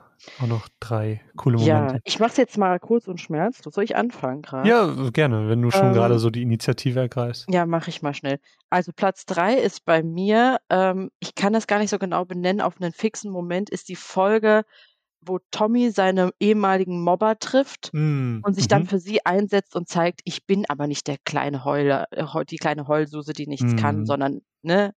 auch noch drei coole Ja, Momente. ich mach's jetzt mal kurz und schmerzlos. Soll ich anfangen gerade? Ja, gerne, wenn du schon Ähm, gerade so die Initiative ergreifst. Ja, mache ich mal schnell. Also Platz drei ist bei mir, ähm, ich kann das gar nicht so genau benennen, auf einen fixen Moment ist die Folge, wo Tommy seine ehemaligen Mobber trifft Mm, und sich dann mhm. für sie einsetzt und zeigt, ich bin aber nicht der kleine Heuler, äh, die kleine Heulsuse, die nichts kann, Mhm. sondern, ne,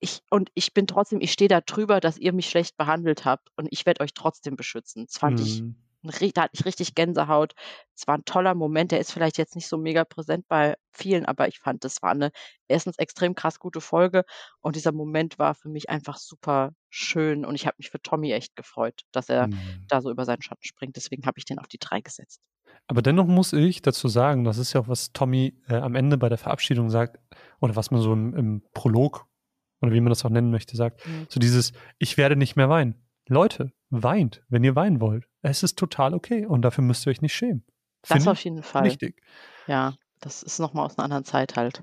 ich, und ich bin trotzdem, ich stehe da drüber, dass ihr mich schlecht behandelt habt und ich werde euch trotzdem beschützen. Das fand ich Mm. ri- da hatte ich richtig Gänsehaut. Es war ein toller Moment. Der ist vielleicht jetzt nicht so mega präsent bei vielen, aber ich fand, das war eine erstens extrem krass gute Folge und dieser Moment war für mich einfach super schön und ich habe mich für Tommy echt gefreut, dass er Mm. da so über seinen Schatten springt. Deswegen habe ich den auf die drei gesetzt. Aber dennoch muss ich dazu sagen, das ist ja auch, was Tommy äh, am Ende bei der Verabschiedung sagt, oder was man so im, im Prolog, oder wie man das auch nennen möchte, sagt, Mhm. so dieses, ich werde nicht mehr weinen. Leute, weint, wenn ihr weinen wollt. Es ist total okay und dafür müsst ihr euch nicht schämen. Das Finde auf jeden Fall. wichtig. Ja, das ist nochmal aus einer anderen Zeit halt.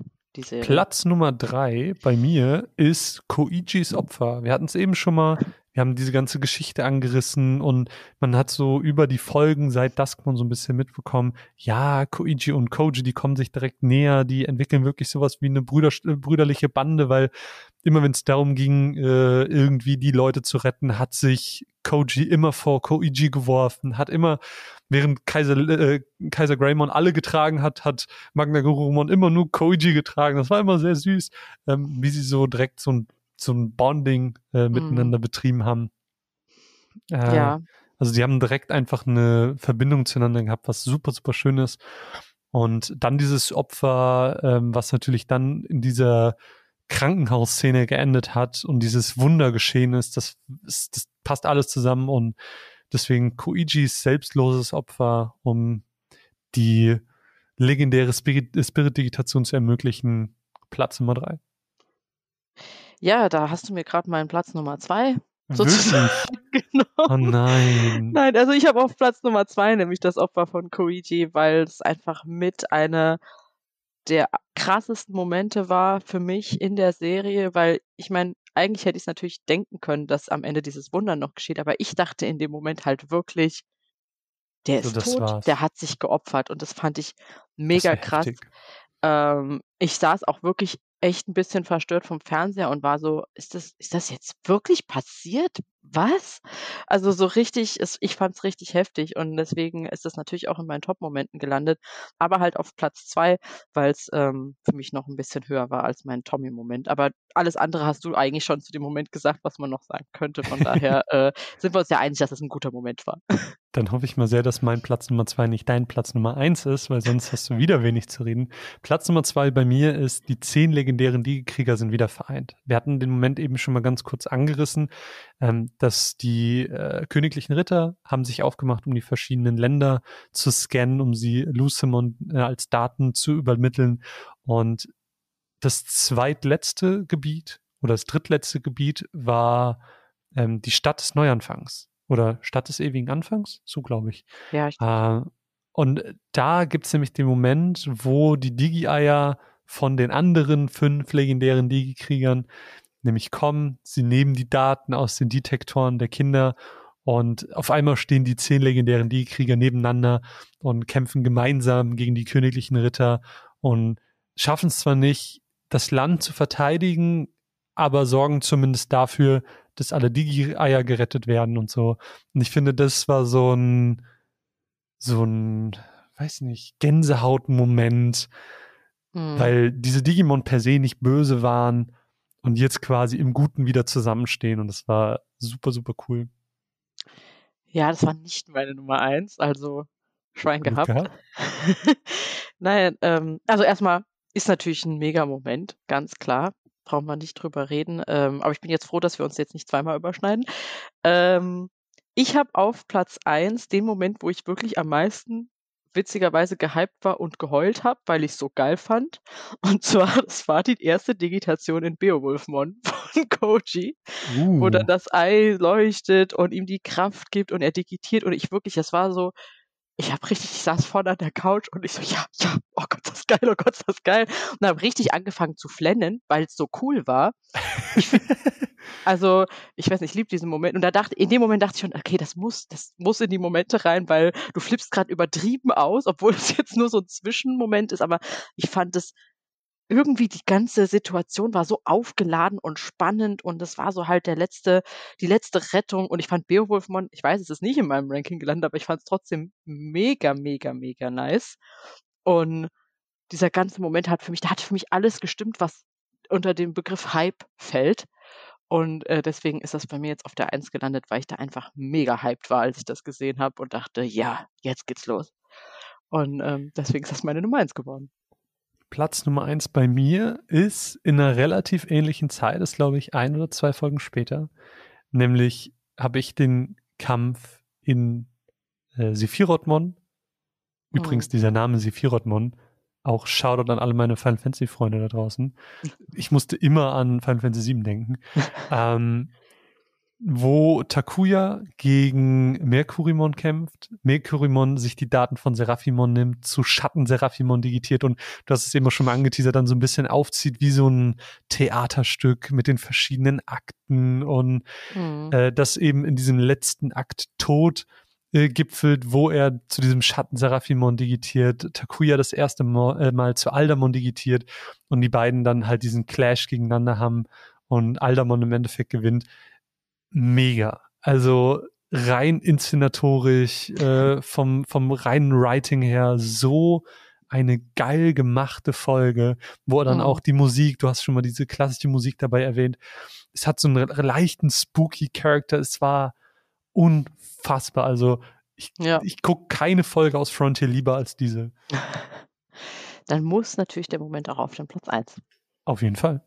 Platz Nummer drei bei mir ist Koichis Opfer. Wir hatten es eben schon mal. Wir haben diese ganze Geschichte angerissen und man hat so über die Folgen seit Duskmon so ein bisschen mitbekommen, ja, Koichi und Koji, die kommen sich direkt näher, die entwickeln wirklich sowas wie eine Brüder, brüderliche Bande, weil immer wenn es darum ging, äh, irgendwie die Leute zu retten, hat sich Koji immer vor Koichi geworfen, hat immer, während Kaiser, äh, Kaiser Greymon alle getragen hat, hat Magna Gurumon immer nur Koji getragen. Das war immer sehr süß, ähm, wie sie so direkt so ein, so ein Bonding äh, miteinander mhm. betrieben haben. Äh, ja. Also die haben direkt einfach eine Verbindung zueinander gehabt, was super, super schön ist. Und dann dieses Opfer, ähm, was natürlich dann in dieser Krankenhausszene geendet hat und dieses Wunder geschehen ist, das, das passt alles zusammen und deswegen Koichis selbstloses Opfer, um die legendäre Spirit-Digitation zu ermöglichen, Platz Nummer drei. Ja, da hast du mir gerade meinen Platz Nummer zwei sozusagen genau. Oh nein. Nein, also ich habe auf Platz Nummer zwei nämlich das Opfer von Koichi, weil es einfach mit einer der krassesten Momente war für mich in der Serie, weil ich meine, eigentlich hätte ich es natürlich denken können, dass am Ende dieses Wunder noch geschieht, aber ich dachte in dem Moment halt wirklich, der ist so, tot, war's. der hat sich geopfert und das fand ich mega krass. Ähm, ich saß auch wirklich echt ein bisschen verstört vom Fernseher und war so, ist das, ist das jetzt wirklich passiert? Was? Also so richtig, ist, ich fand es richtig heftig und deswegen ist das natürlich auch in meinen Top-Momenten gelandet, aber halt auf Platz zwei, weil es ähm, für mich noch ein bisschen höher war als mein Tommy-Moment. Aber alles andere hast du eigentlich schon zu dem Moment gesagt, was man noch sagen könnte. Von daher äh, sind wir uns ja einig, dass es ein guter Moment war. Dann hoffe ich mal sehr, dass mein Platz Nummer zwei nicht dein Platz Nummer eins ist, weil sonst hast du wieder wenig zu reden. Platz Nummer zwei bei mir ist, die zehn legendären Ligekrieger sind wieder vereint. Wir hatten den Moment eben schon mal ganz kurz angerissen, ähm, dass die äh, königlichen Ritter haben sich aufgemacht, um die verschiedenen Länder zu scannen, um sie Lucemon äh, als Daten zu übermitteln. Und das zweitletzte Gebiet oder das drittletzte Gebiet war ähm, die Stadt des Neuanfangs oder Stadt des ewigen Anfangs, so glaube ich. Ja. Ich äh, und da gibt es nämlich den Moment, wo die Digi-Eier von den anderen fünf legendären Digi-Kriegern nämlich kommen, sie nehmen die Daten aus den Detektoren der Kinder und auf einmal stehen die zehn legendären Digi-Krieger nebeneinander und kämpfen gemeinsam gegen die königlichen Ritter und schaffen es zwar nicht, das Land zu verteidigen, aber sorgen zumindest dafür, dass alle Digi-Eier gerettet werden und so. Und ich finde, das war so ein, so ein, weiß nicht, Gänsehaut-Moment, mhm. weil diese Digimon per se nicht böse waren und jetzt quasi im Guten wieder zusammenstehen und das war super, super cool. Ja, das war nicht meine Nummer eins, also Schwein gehabt. gehabt. Nein, ähm, also erstmal ist natürlich ein Mega-Moment, ganz klar brauchen wir nicht drüber reden. Ähm, aber ich bin jetzt froh, dass wir uns jetzt nicht zweimal überschneiden. Ähm, ich habe auf Platz 1 den Moment, wo ich wirklich am meisten witzigerweise gehypt war und geheult habe, weil ich es so geil fand. Und zwar, das war die erste Digitation in Beowulfmon von Koji, uh. wo dann das Ei leuchtet und ihm die Kraft gibt und er digitiert und ich wirklich, das war so, ich habe richtig, ich saß vorne an der Couch und ich so, ja, ja, oh Gott, das ist geil, oh Gott, das ist geil. Und habe richtig angefangen zu flennen, weil es so cool war. also, ich weiß nicht, ich liebe diesen Moment. Und da dachte, in dem Moment dachte ich schon, okay, das muss, das muss in die Momente rein, weil du flippst gerade übertrieben aus, obwohl es jetzt nur so ein Zwischenmoment ist, aber ich fand es irgendwie die ganze Situation war so aufgeladen und spannend und es war so halt der letzte, die letzte Rettung und ich fand Beowulfmon, ich weiß, es ist nicht in meinem Ranking gelandet, aber ich fand es trotzdem mega, mega, mega nice. Und dieser ganze Moment hat für mich, da hat für mich alles gestimmt, was unter dem Begriff Hype fällt. Und äh, deswegen ist das bei mir jetzt auf der Eins gelandet, weil ich da einfach mega hyped war, als ich das gesehen habe und dachte, ja, jetzt geht's los. Und ähm, deswegen ist das meine Nummer eins geworden. Platz Nummer eins bei mir ist in einer relativ ähnlichen Zeit, ist glaube ich ein oder zwei Folgen später. Nämlich habe ich den Kampf in äh, Sephirothmon. Übrigens, oh. dieser Name Sephirothmon, auch Shoutout an alle meine Final Fantasy Freunde da draußen. Ich musste immer an Final Fantasy VII denken. ähm, wo Takuya gegen Mercurimon kämpft, Mercurimon sich die Daten von Seraphimon nimmt, zu Schatten Seraphimon digitiert und du hast es eben schon mal angeteasert, dann so ein bisschen aufzieht wie so ein Theaterstück mit den verschiedenen Akten und mhm. äh, das eben in diesem letzten Akt Tod äh, gipfelt, wo er zu diesem Schatten Seraphimon digitiert, Takuya das erste Mal, äh, mal zu Aldamon digitiert und die beiden dann halt diesen Clash gegeneinander haben und Aldamon im Endeffekt gewinnt mega. Also rein inszenatorisch, äh, vom, vom reinen Writing her so eine geil gemachte Folge, wo dann mhm. auch die Musik, du hast schon mal diese klassische Musik dabei erwähnt, es hat so einen leichten spooky Charakter, es war unfassbar. Also ich, ja. ich gucke keine Folge aus Frontier lieber als diese. Dann muss natürlich der Moment auch auf den Platz 1. Auf jeden Fall.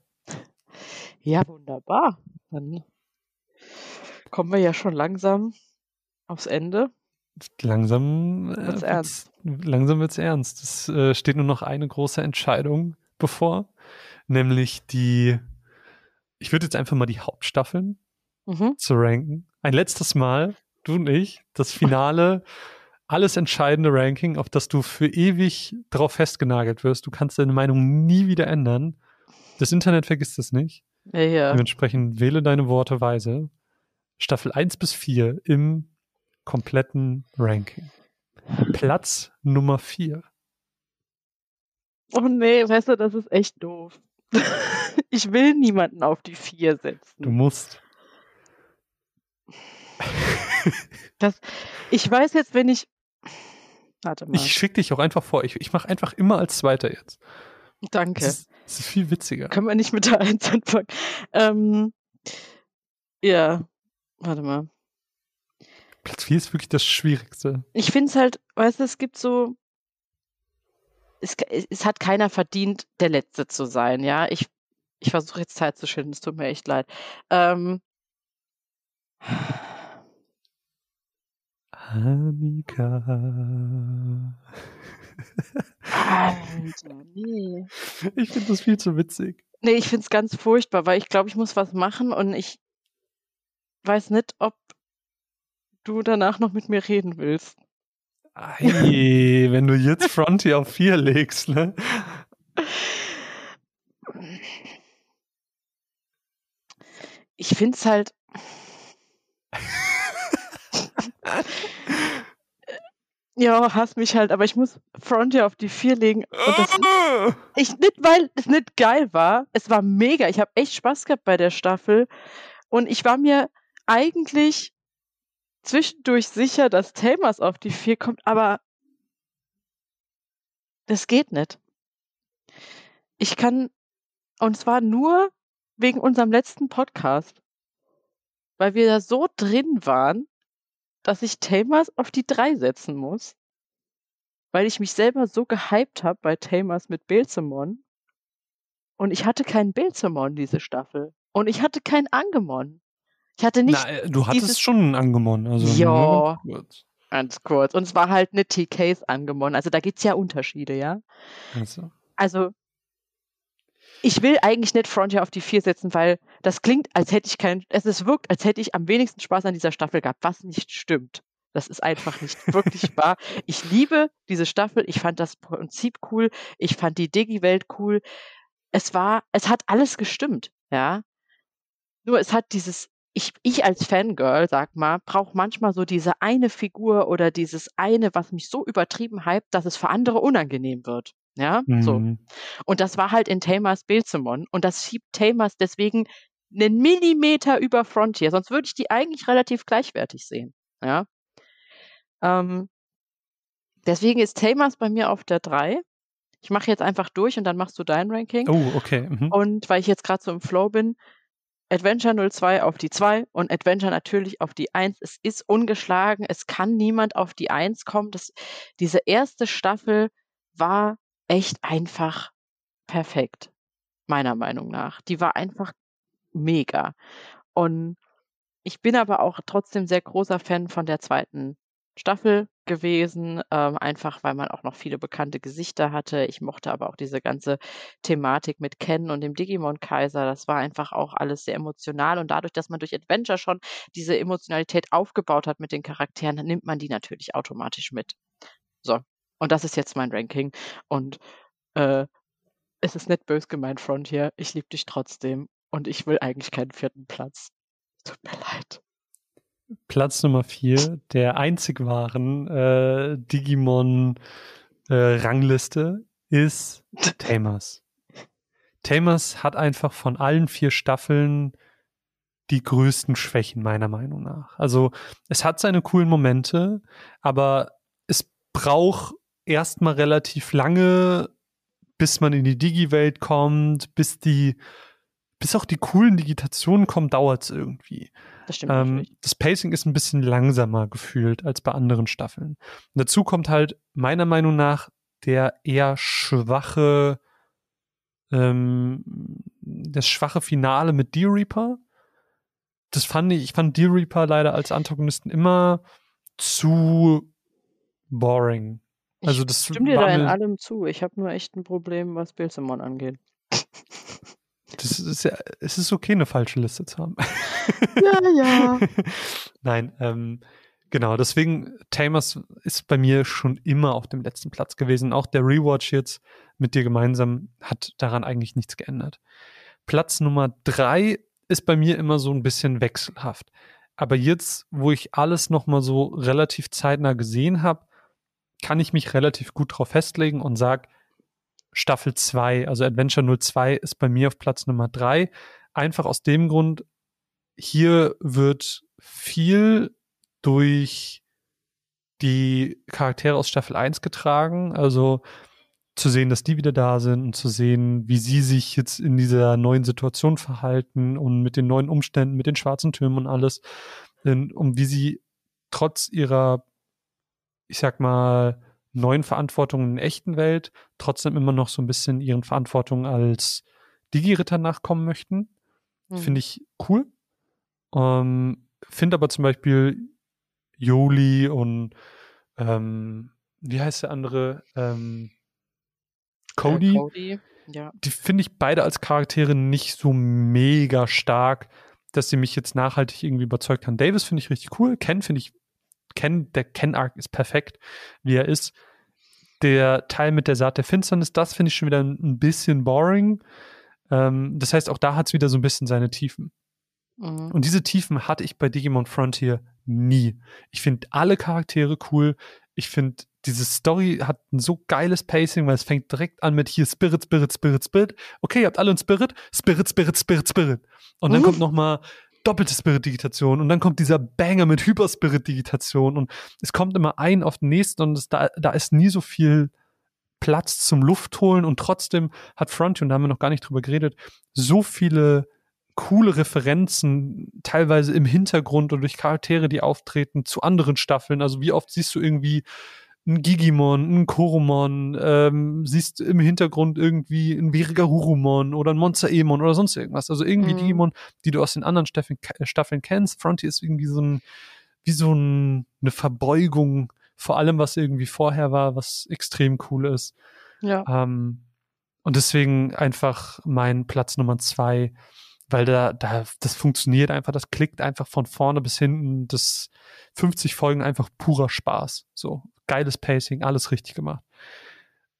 Ja, wunderbar. Dann kommen wir ja schon langsam aufs Ende. Langsam äh, wird's ernst. Langsam wird's ernst. Es äh, steht nur noch eine große Entscheidung bevor, nämlich die. Ich würde jetzt einfach mal die Hauptstaffeln mhm. zu ranken. Ein letztes Mal, du und ich, das Finale, alles entscheidende Ranking, auf das du für ewig drauf festgenagelt wirst. Du kannst deine Meinung nie wieder ändern. Das Internet vergisst es nicht. Ja, ja. Dementsprechend wähle deine Worte weise. Staffel 1 bis 4 im kompletten Ranking. Platz Nummer 4. Oh nee, weißt du, das ist echt doof. ich will niemanden auf die 4 setzen. Du musst. das, ich weiß jetzt, wenn ich. Warte mal. Ich schicke dich auch einfach vor. Ich, ich mache einfach immer als Zweiter jetzt. Danke. Das ist, das ist, viel witziger. Können wir nicht mit der 1 anfangen? Ähm, ja, Warte mal. Platz 4 ist wirklich das Schwierigste. Ich finde es halt, weißt du, es gibt so. Es, es, hat keiner verdient, der Letzte zu sein, ja. Ich, ich versuche jetzt Zeit zu schinden, es tut mir echt leid. Ähm. Annika. Alter, nee. Ich finde das viel zu witzig. Nee, ich finde es ganz furchtbar, weil ich glaube, ich muss was machen und ich, weiß nicht, ob du danach noch mit mir reden willst. Ei, wenn du jetzt Frontier auf 4 legst, ne? Ich finde es halt. ja, hass mich halt, aber ich muss Frontier auf die 4 legen. Das, ich, nicht, weil es nicht geil war. Es war mega. Ich habe echt Spaß gehabt bei der Staffel. Und ich war mir eigentlich zwischendurch sicher, dass Tamers auf die vier kommt, aber das geht nicht. Ich kann, und zwar nur wegen unserem letzten Podcast, weil wir da so drin waren, dass ich Tamers auf die drei setzen muss, weil ich mich selber so gehypt habe bei Tamers mit Belzemon und ich hatte keinen Belzemon diese Staffel und ich hatte keinen Angemon. Ich hatte nicht. Na, äh, du hattest dieses, schon einen Angemon. Also ja, ganz kurz. Und es war halt eine TKs Angemon. Also da gibt es ja Unterschiede, ja. Also. also ich will eigentlich nicht Frontier auf die 4 setzen, weil das klingt, als hätte ich keinen, es ist wirkt, als hätte ich am wenigsten Spaß an dieser Staffel gehabt, was nicht stimmt. Das ist einfach nicht wirklich wahr. Ich liebe diese Staffel. Ich fand das Prinzip cool. Ich fand die Digi-Welt cool. Es war, es hat alles gestimmt, ja. Nur es hat dieses ich, ich als Fangirl, sag mal, brauche manchmal so diese eine Figur oder dieses eine, was mich so übertrieben hypt, dass es für andere unangenehm wird. Ja, mhm. so. Und das war halt in Tamers Bilzemon und das schiebt Tamers deswegen einen Millimeter über Frontier, sonst würde ich die eigentlich relativ gleichwertig sehen. Ja. Ähm, deswegen ist Tamers bei mir auf der 3. Ich mache jetzt einfach durch und dann machst du dein Ranking. Oh, okay. Mhm. Und weil ich jetzt gerade so im Flow bin, Adventure 02 auf die 2 und Adventure natürlich auf die 1. Es ist ungeschlagen, es kann niemand auf die 1 kommen. Das, diese erste Staffel war echt einfach perfekt, meiner Meinung nach. Die war einfach mega. Und ich bin aber auch trotzdem sehr großer Fan von der zweiten Staffel gewesen, ähm, einfach weil man auch noch viele bekannte Gesichter hatte. Ich mochte aber auch diese ganze Thematik mit Ken und dem Digimon-Kaiser. Das war einfach auch alles sehr emotional und dadurch, dass man durch Adventure schon diese Emotionalität aufgebaut hat mit den Charakteren, nimmt man die natürlich automatisch mit. So, und das ist jetzt mein Ranking und, äh, es ist nicht böse gemeint, Frontier. Ich liebe dich trotzdem und ich will eigentlich keinen vierten Platz. Tut mir leid. Platz Nummer vier der einzig wahren äh, Digimon-Rangliste äh, ist Tamers. Tamers hat einfach von allen vier Staffeln die größten Schwächen meiner Meinung nach. Also es hat seine coolen Momente, aber es braucht erstmal relativ lange, bis man in die Digi-Welt kommt, bis die, bis auch die coolen Digitationen kommen, dauert es irgendwie. Das stimmt Ähm, das Pacing ist ein bisschen langsamer gefühlt als bei anderen Staffeln. Und dazu kommt halt meiner Meinung nach der eher schwache, ähm, das schwache Finale mit Deer Reaper. Das fand ich, ich fand Deer Reaper leider als Antagonisten immer zu boring. Also das ich stimme dir da in allem zu. Ich habe nur echt ein Problem, was Pilzemon angeht. Das ist ja, es ist okay, eine falsche Liste zu haben. Ja, ja. Nein, ähm, genau, deswegen Tamers ist bei mir schon immer auf dem letzten Platz gewesen. Auch der Rewatch jetzt mit dir gemeinsam hat daran eigentlich nichts geändert. Platz Nummer drei ist bei mir immer so ein bisschen wechselhaft. Aber jetzt, wo ich alles nochmal so relativ zeitnah gesehen habe, kann ich mich relativ gut drauf festlegen und sage, Staffel 2, also Adventure 02 ist bei mir auf Platz Nummer 3. Einfach aus dem Grund, hier wird viel durch die Charaktere aus Staffel 1 getragen. Also zu sehen, dass die wieder da sind und zu sehen, wie sie sich jetzt in dieser neuen Situation verhalten und mit den neuen Umständen, mit den schwarzen Türmen und alles, und wie sie trotz ihrer, ich sag mal, neuen Verantwortungen in der echten Welt trotzdem immer noch so ein bisschen ihren Verantwortungen als Digi-Ritter nachkommen möchten. Hm. Finde ich cool. Ähm, Finde aber zum Beispiel Yoli und ähm, wie heißt der andere? Ähm, Cody. Äh, Cody. Ja. Die finde ich beide als Charaktere nicht so mega stark, dass sie mich jetzt nachhaltig irgendwie überzeugt haben. Davis finde ich richtig cool. Ken finde ich, Ken, der Ken-Arc ist perfekt, wie er ist. Der Teil mit der Saat der Finsternis, das finde ich schon wieder ein, bisschen boring. Ähm, das heißt, auch da hat es wieder so ein bisschen seine Tiefen. Mhm. Und diese Tiefen hatte ich bei Digimon Frontier nie. Ich finde alle Charaktere cool. Ich finde, diese Story hat ein so geiles Pacing, weil es fängt direkt an mit hier Spirit, Spirit, Spirit, Spirit. Okay, ihr habt alle einen Spirit. Spirit, Spirit, Spirit, Spirit. Und dann Mhm. kommt noch mal doppelte Spirit-Digitation und dann kommt dieser Banger mit Hyper-Spirit-Digitation und es kommt immer ein auf den nächsten und es, da, da ist nie so viel Platz zum Luftholen und trotzdem hat Frontier, und da haben wir noch gar nicht drüber geredet, so viele coole Referenzen, teilweise im Hintergrund oder durch Charaktere, die auftreten, zu anderen Staffeln. Also wie oft siehst du irgendwie ein Gigimon, ein Koromon, ähm, siehst im Hintergrund irgendwie ein Virigahurumon oder ein Monster-Emon oder sonst irgendwas. Also irgendwie Mhm. Digimon, die du aus den anderen Staffeln, Staffeln kennst. Frontier ist irgendwie so ein, wie so ein, eine Verbeugung vor allem, was irgendwie vorher war, was extrem cool ist. Ja. Ähm, und deswegen einfach mein Platz Nummer zwei, weil da, da, das funktioniert einfach, das klickt einfach von vorne bis hinten. Das 50 Folgen einfach purer Spaß. So, geiles Pacing, alles richtig gemacht.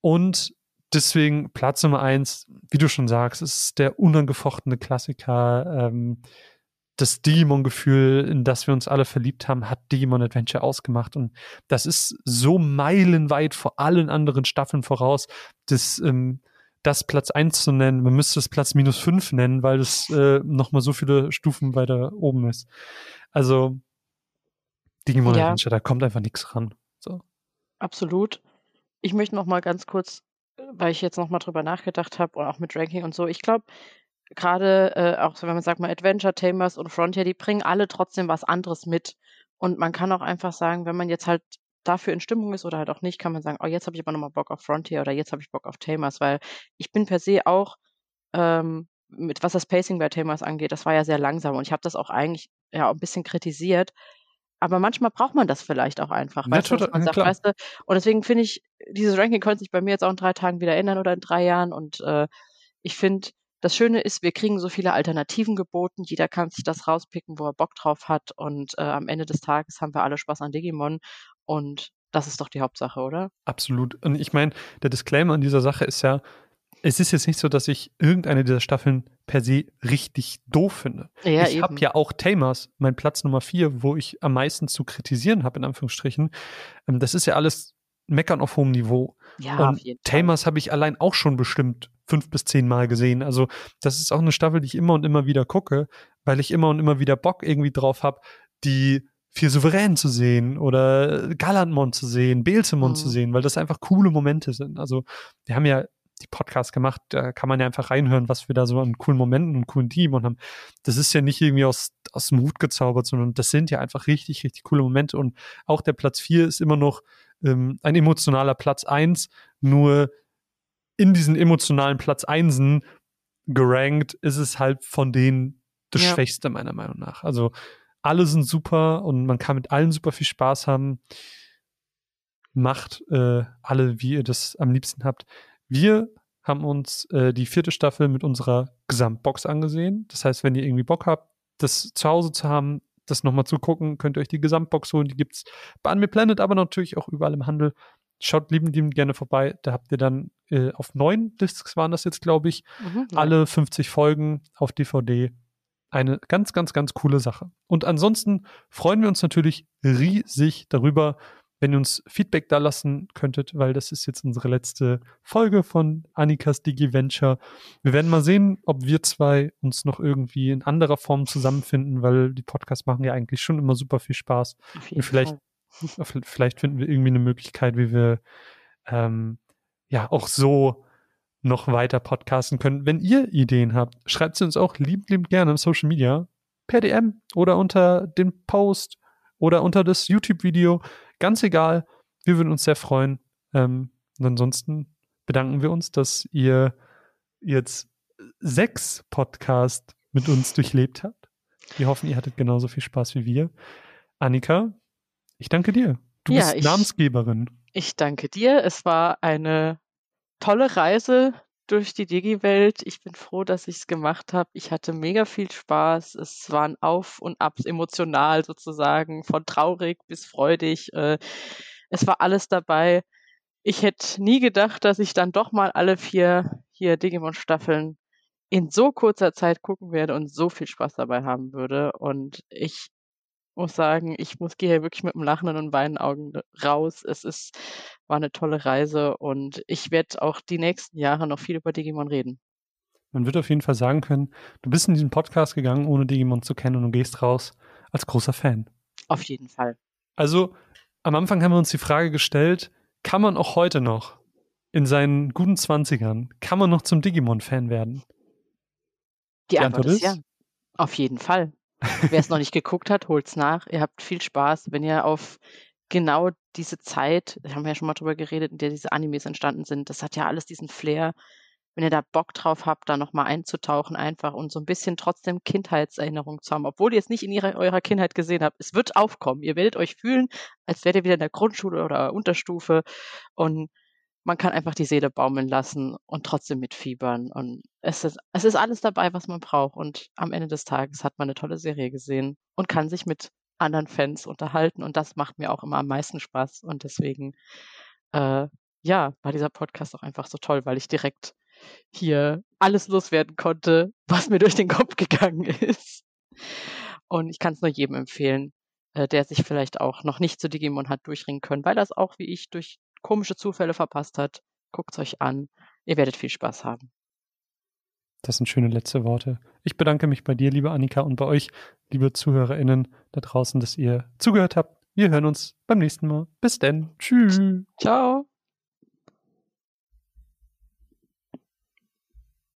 Und deswegen Platz Nummer eins, wie du schon sagst, ist der unangefochtene Klassiker. Ähm, das Digimon-Gefühl, in das wir uns alle verliebt haben, hat Digimon Adventure ausgemacht. Und das ist so meilenweit vor allen anderen Staffeln voraus, dass ähm, das Platz 1 zu nennen, man müsste es Platz minus 5 nennen, weil es äh, nochmal so viele Stufen weiter oben ist. Also Digimon Ja. Adventure, da kommt einfach nichts ran. So. Absolut. Ich möchte noch mal ganz kurz, äh, weil ich jetzt noch mal drüber nachgedacht habe und auch mit Ranking und so. Ich glaube, gerade äh, auch wenn man sagt mal Adventure, Tamers und Frontier, die bringen alle trotzdem was anderes mit. Und man kann auch einfach sagen, wenn man jetzt halt dafür in Stimmung ist oder halt auch nicht, kann man sagen, oh, jetzt habe ich aber noch mal Bock auf Frontier oder jetzt habe ich Bock auf Tamers, weil ich bin per se auch ähm, mit was das Pacing bei Tamers angeht, das war ja sehr langsam und ich habe das auch eigentlich ja auch ein bisschen kritisiert. Aber manchmal braucht man das vielleicht auch einfach, Ja, weißt du, dass total, man ja, sagt, weißt du, und deswegen finde ich, dieses Ranking könnte sich bei mir jetzt auch in drei Tagen wieder ändern oder in drei Jahren und äh, ich finde, das Schöne ist, wir kriegen so viele Alternativen geboten, jeder kann sich das rauspicken, wo er Bock drauf hat und äh, am Ende des Tages haben wir alle Spaß an Digimon und das ist doch die Hauptsache, oder? Absolut. Und ich meine, der Disclaimer an dieser Sache ist ja, es ist jetzt nicht so, dass ich irgendeine dieser Staffeln per se richtig doof finde. Ja, ich habe ja auch Tamers, mein Platz Nummer vier, wo ich am meisten zu kritisieren habe, in Anführungsstrichen. Ähm, Das ist ja alles Meckern auf hohem Niveau. Ja, Und. Tamers habe ich allein auch schon bestimmt fünf bis zehn Mal gesehen. Also das ist auch eine Staffel, die ich immer und immer wieder gucke, weil ich immer und immer wieder Bock irgendwie drauf habe, die vier Souveränen zu sehen oder Galantmon zu sehen, Beelzemon Mhm. zu sehen, weil das einfach coole Momente sind. Also wir haben ja die Podcasts gemacht, da kann man ja einfach reinhören, was wir da so an coolen Momenten und coolen Team haben. Das ist ja nicht irgendwie aus, aus dem Hut gezaubert, sondern das sind ja einfach richtig, richtig coole Momente. Und auch der Platz vier ist immer noch ähm, ein emotionaler Platz eins, nur in diesen emotionalen Platz Einsen gerankt ist es halt von denen das Ja. Schwächste, meiner Meinung nach. Also alle sind super und man kann mit allen super viel Spaß haben. Macht äh, alle, wie ihr das am liebsten habt. Wir haben uns äh, die vierte Staffel mit unserer Gesamtbox angesehen. Das heißt, wenn ihr irgendwie Bock habt, das zu Hause zu haben, das nochmal zu gucken, könnt ihr euch die Gesamtbox holen. Die gibt's bei Anime Planet, aber natürlich auch überall im Handel. Schaut liebend, liebend gerne vorbei. Da habt ihr dann äh, auf neun Discs waren das jetzt, glaube ich, Mhm, ja. alle 50 Folgen auf DVD. Eine ganz, ganz, ganz coole Sache. Und ansonsten freuen wir uns natürlich riesig darüber, wenn ihr uns Feedback da lassen könntet, weil das ist jetzt unsere letzte Folge von Annikas Digi Venture. Wir werden mal sehen, ob wir zwei uns noch irgendwie in anderer Form zusammenfinden, weil die Podcasts machen ja eigentlich schon immer super viel Spaß. Jeden vielleicht- Fall. Vielleicht finden wir irgendwie eine Möglichkeit, wie wir ähm, ja auch so noch weiter podcasten können. Wenn ihr Ideen habt, schreibt sie uns auch lieb, lieb gerne im Social Media per DM oder unter dem Post oder unter das YouTube-Video. Ganz egal. Wir würden uns sehr freuen. Ähm, und ansonsten bedanken wir uns, dass ihr jetzt sechs Podcasts mit uns durchlebt habt. Wir hoffen, ihr hattet genauso viel Spaß wie wir. Annika, ich danke dir. Du Ja, bist ich- Namensgeberin. Ich danke dir. Es war eine tolle Reise durch die Digi-Welt. Ich bin froh, dass ich es gemacht habe. Ich hatte mega viel Spaß. Es waren Auf und Abs emotional sozusagen, von traurig bis freudig. Äh, Es war alles dabei. Ich hätte nie gedacht, dass ich dann doch mal alle vier hier Digimon-Staffeln in so kurzer Zeit gucken werde und so viel Spaß dabei haben würde. Und ich muss sagen, ich muss gehe hier wirklich mit einem lachenden und weinenden Augen raus. Es ist war eine tolle Reise und ich werde auch die nächsten Jahre noch viel über Digimon reden. Man wird auf jeden Fall sagen können, du bist in diesen Podcast gegangen, ohne Digimon zu kennen und du gehst raus als großer Fan. Auf jeden Fall. Also, am Anfang haben wir uns die Frage gestellt, kann man auch heute noch in seinen guten Zwanzigern, kann man noch zum Digimon-Fan werden? Die, Die Antwort, Antwort ist ja. Auf jeden Fall. Wer es noch nicht geguckt hat, holt's nach. Ihr habt viel Spaß, wenn ihr auf genau diese Zeit, haben wir ja schon mal drüber geredet, in der diese Animes entstanden sind. Das hat ja alles diesen Flair. Wenn ihr da Bock drauf habt, da nochmal einzutauchen einfach und so ein bisschen trotzdem Kindheitserinnerung zu haben, obwohl ihr es nicht in ihrer, eurer Kindheit gesehen habt. Es wird aufkommen. Ihr werdet euch fühlen, als wärt ihr wieder in der Grundschule oder Unterstufe und man kann einfach die Seele baumeln lassen und trotzdem mitfiebern. Und es ist, es ist alles dabei, was man braucht. Und am Ende des Tages hat man eine tolle Serie gesehen und kann sich mit anderen Fans unterhalten. Und das macht mir auch immer am meisten Spaß. Und deswegen, äh, ja, war dieser Podcast auch einfach so toll, weil ich direkt hier alles loswerden konnte, was mir durch den Kopf gegangen ist. Und ich kann es nur jedem empfehlen, äh, der sich vielleicht auch noch nicht zu Digimon hat durchringen können, weil das auch wie ich durch komische Zufälle verpasst hat. Guckt's euch an. Ihr werdet viel Spaß haben. Das sind schöne letzte Worte. Ich bedanke mich bei dir, liebe Annika, und bei euch, liebe ZuhörerInnen da draußen, dass ihr zugehört habt. Wir hören uns beim nächsten Mal. Bis denn. Tschüss. Ciao.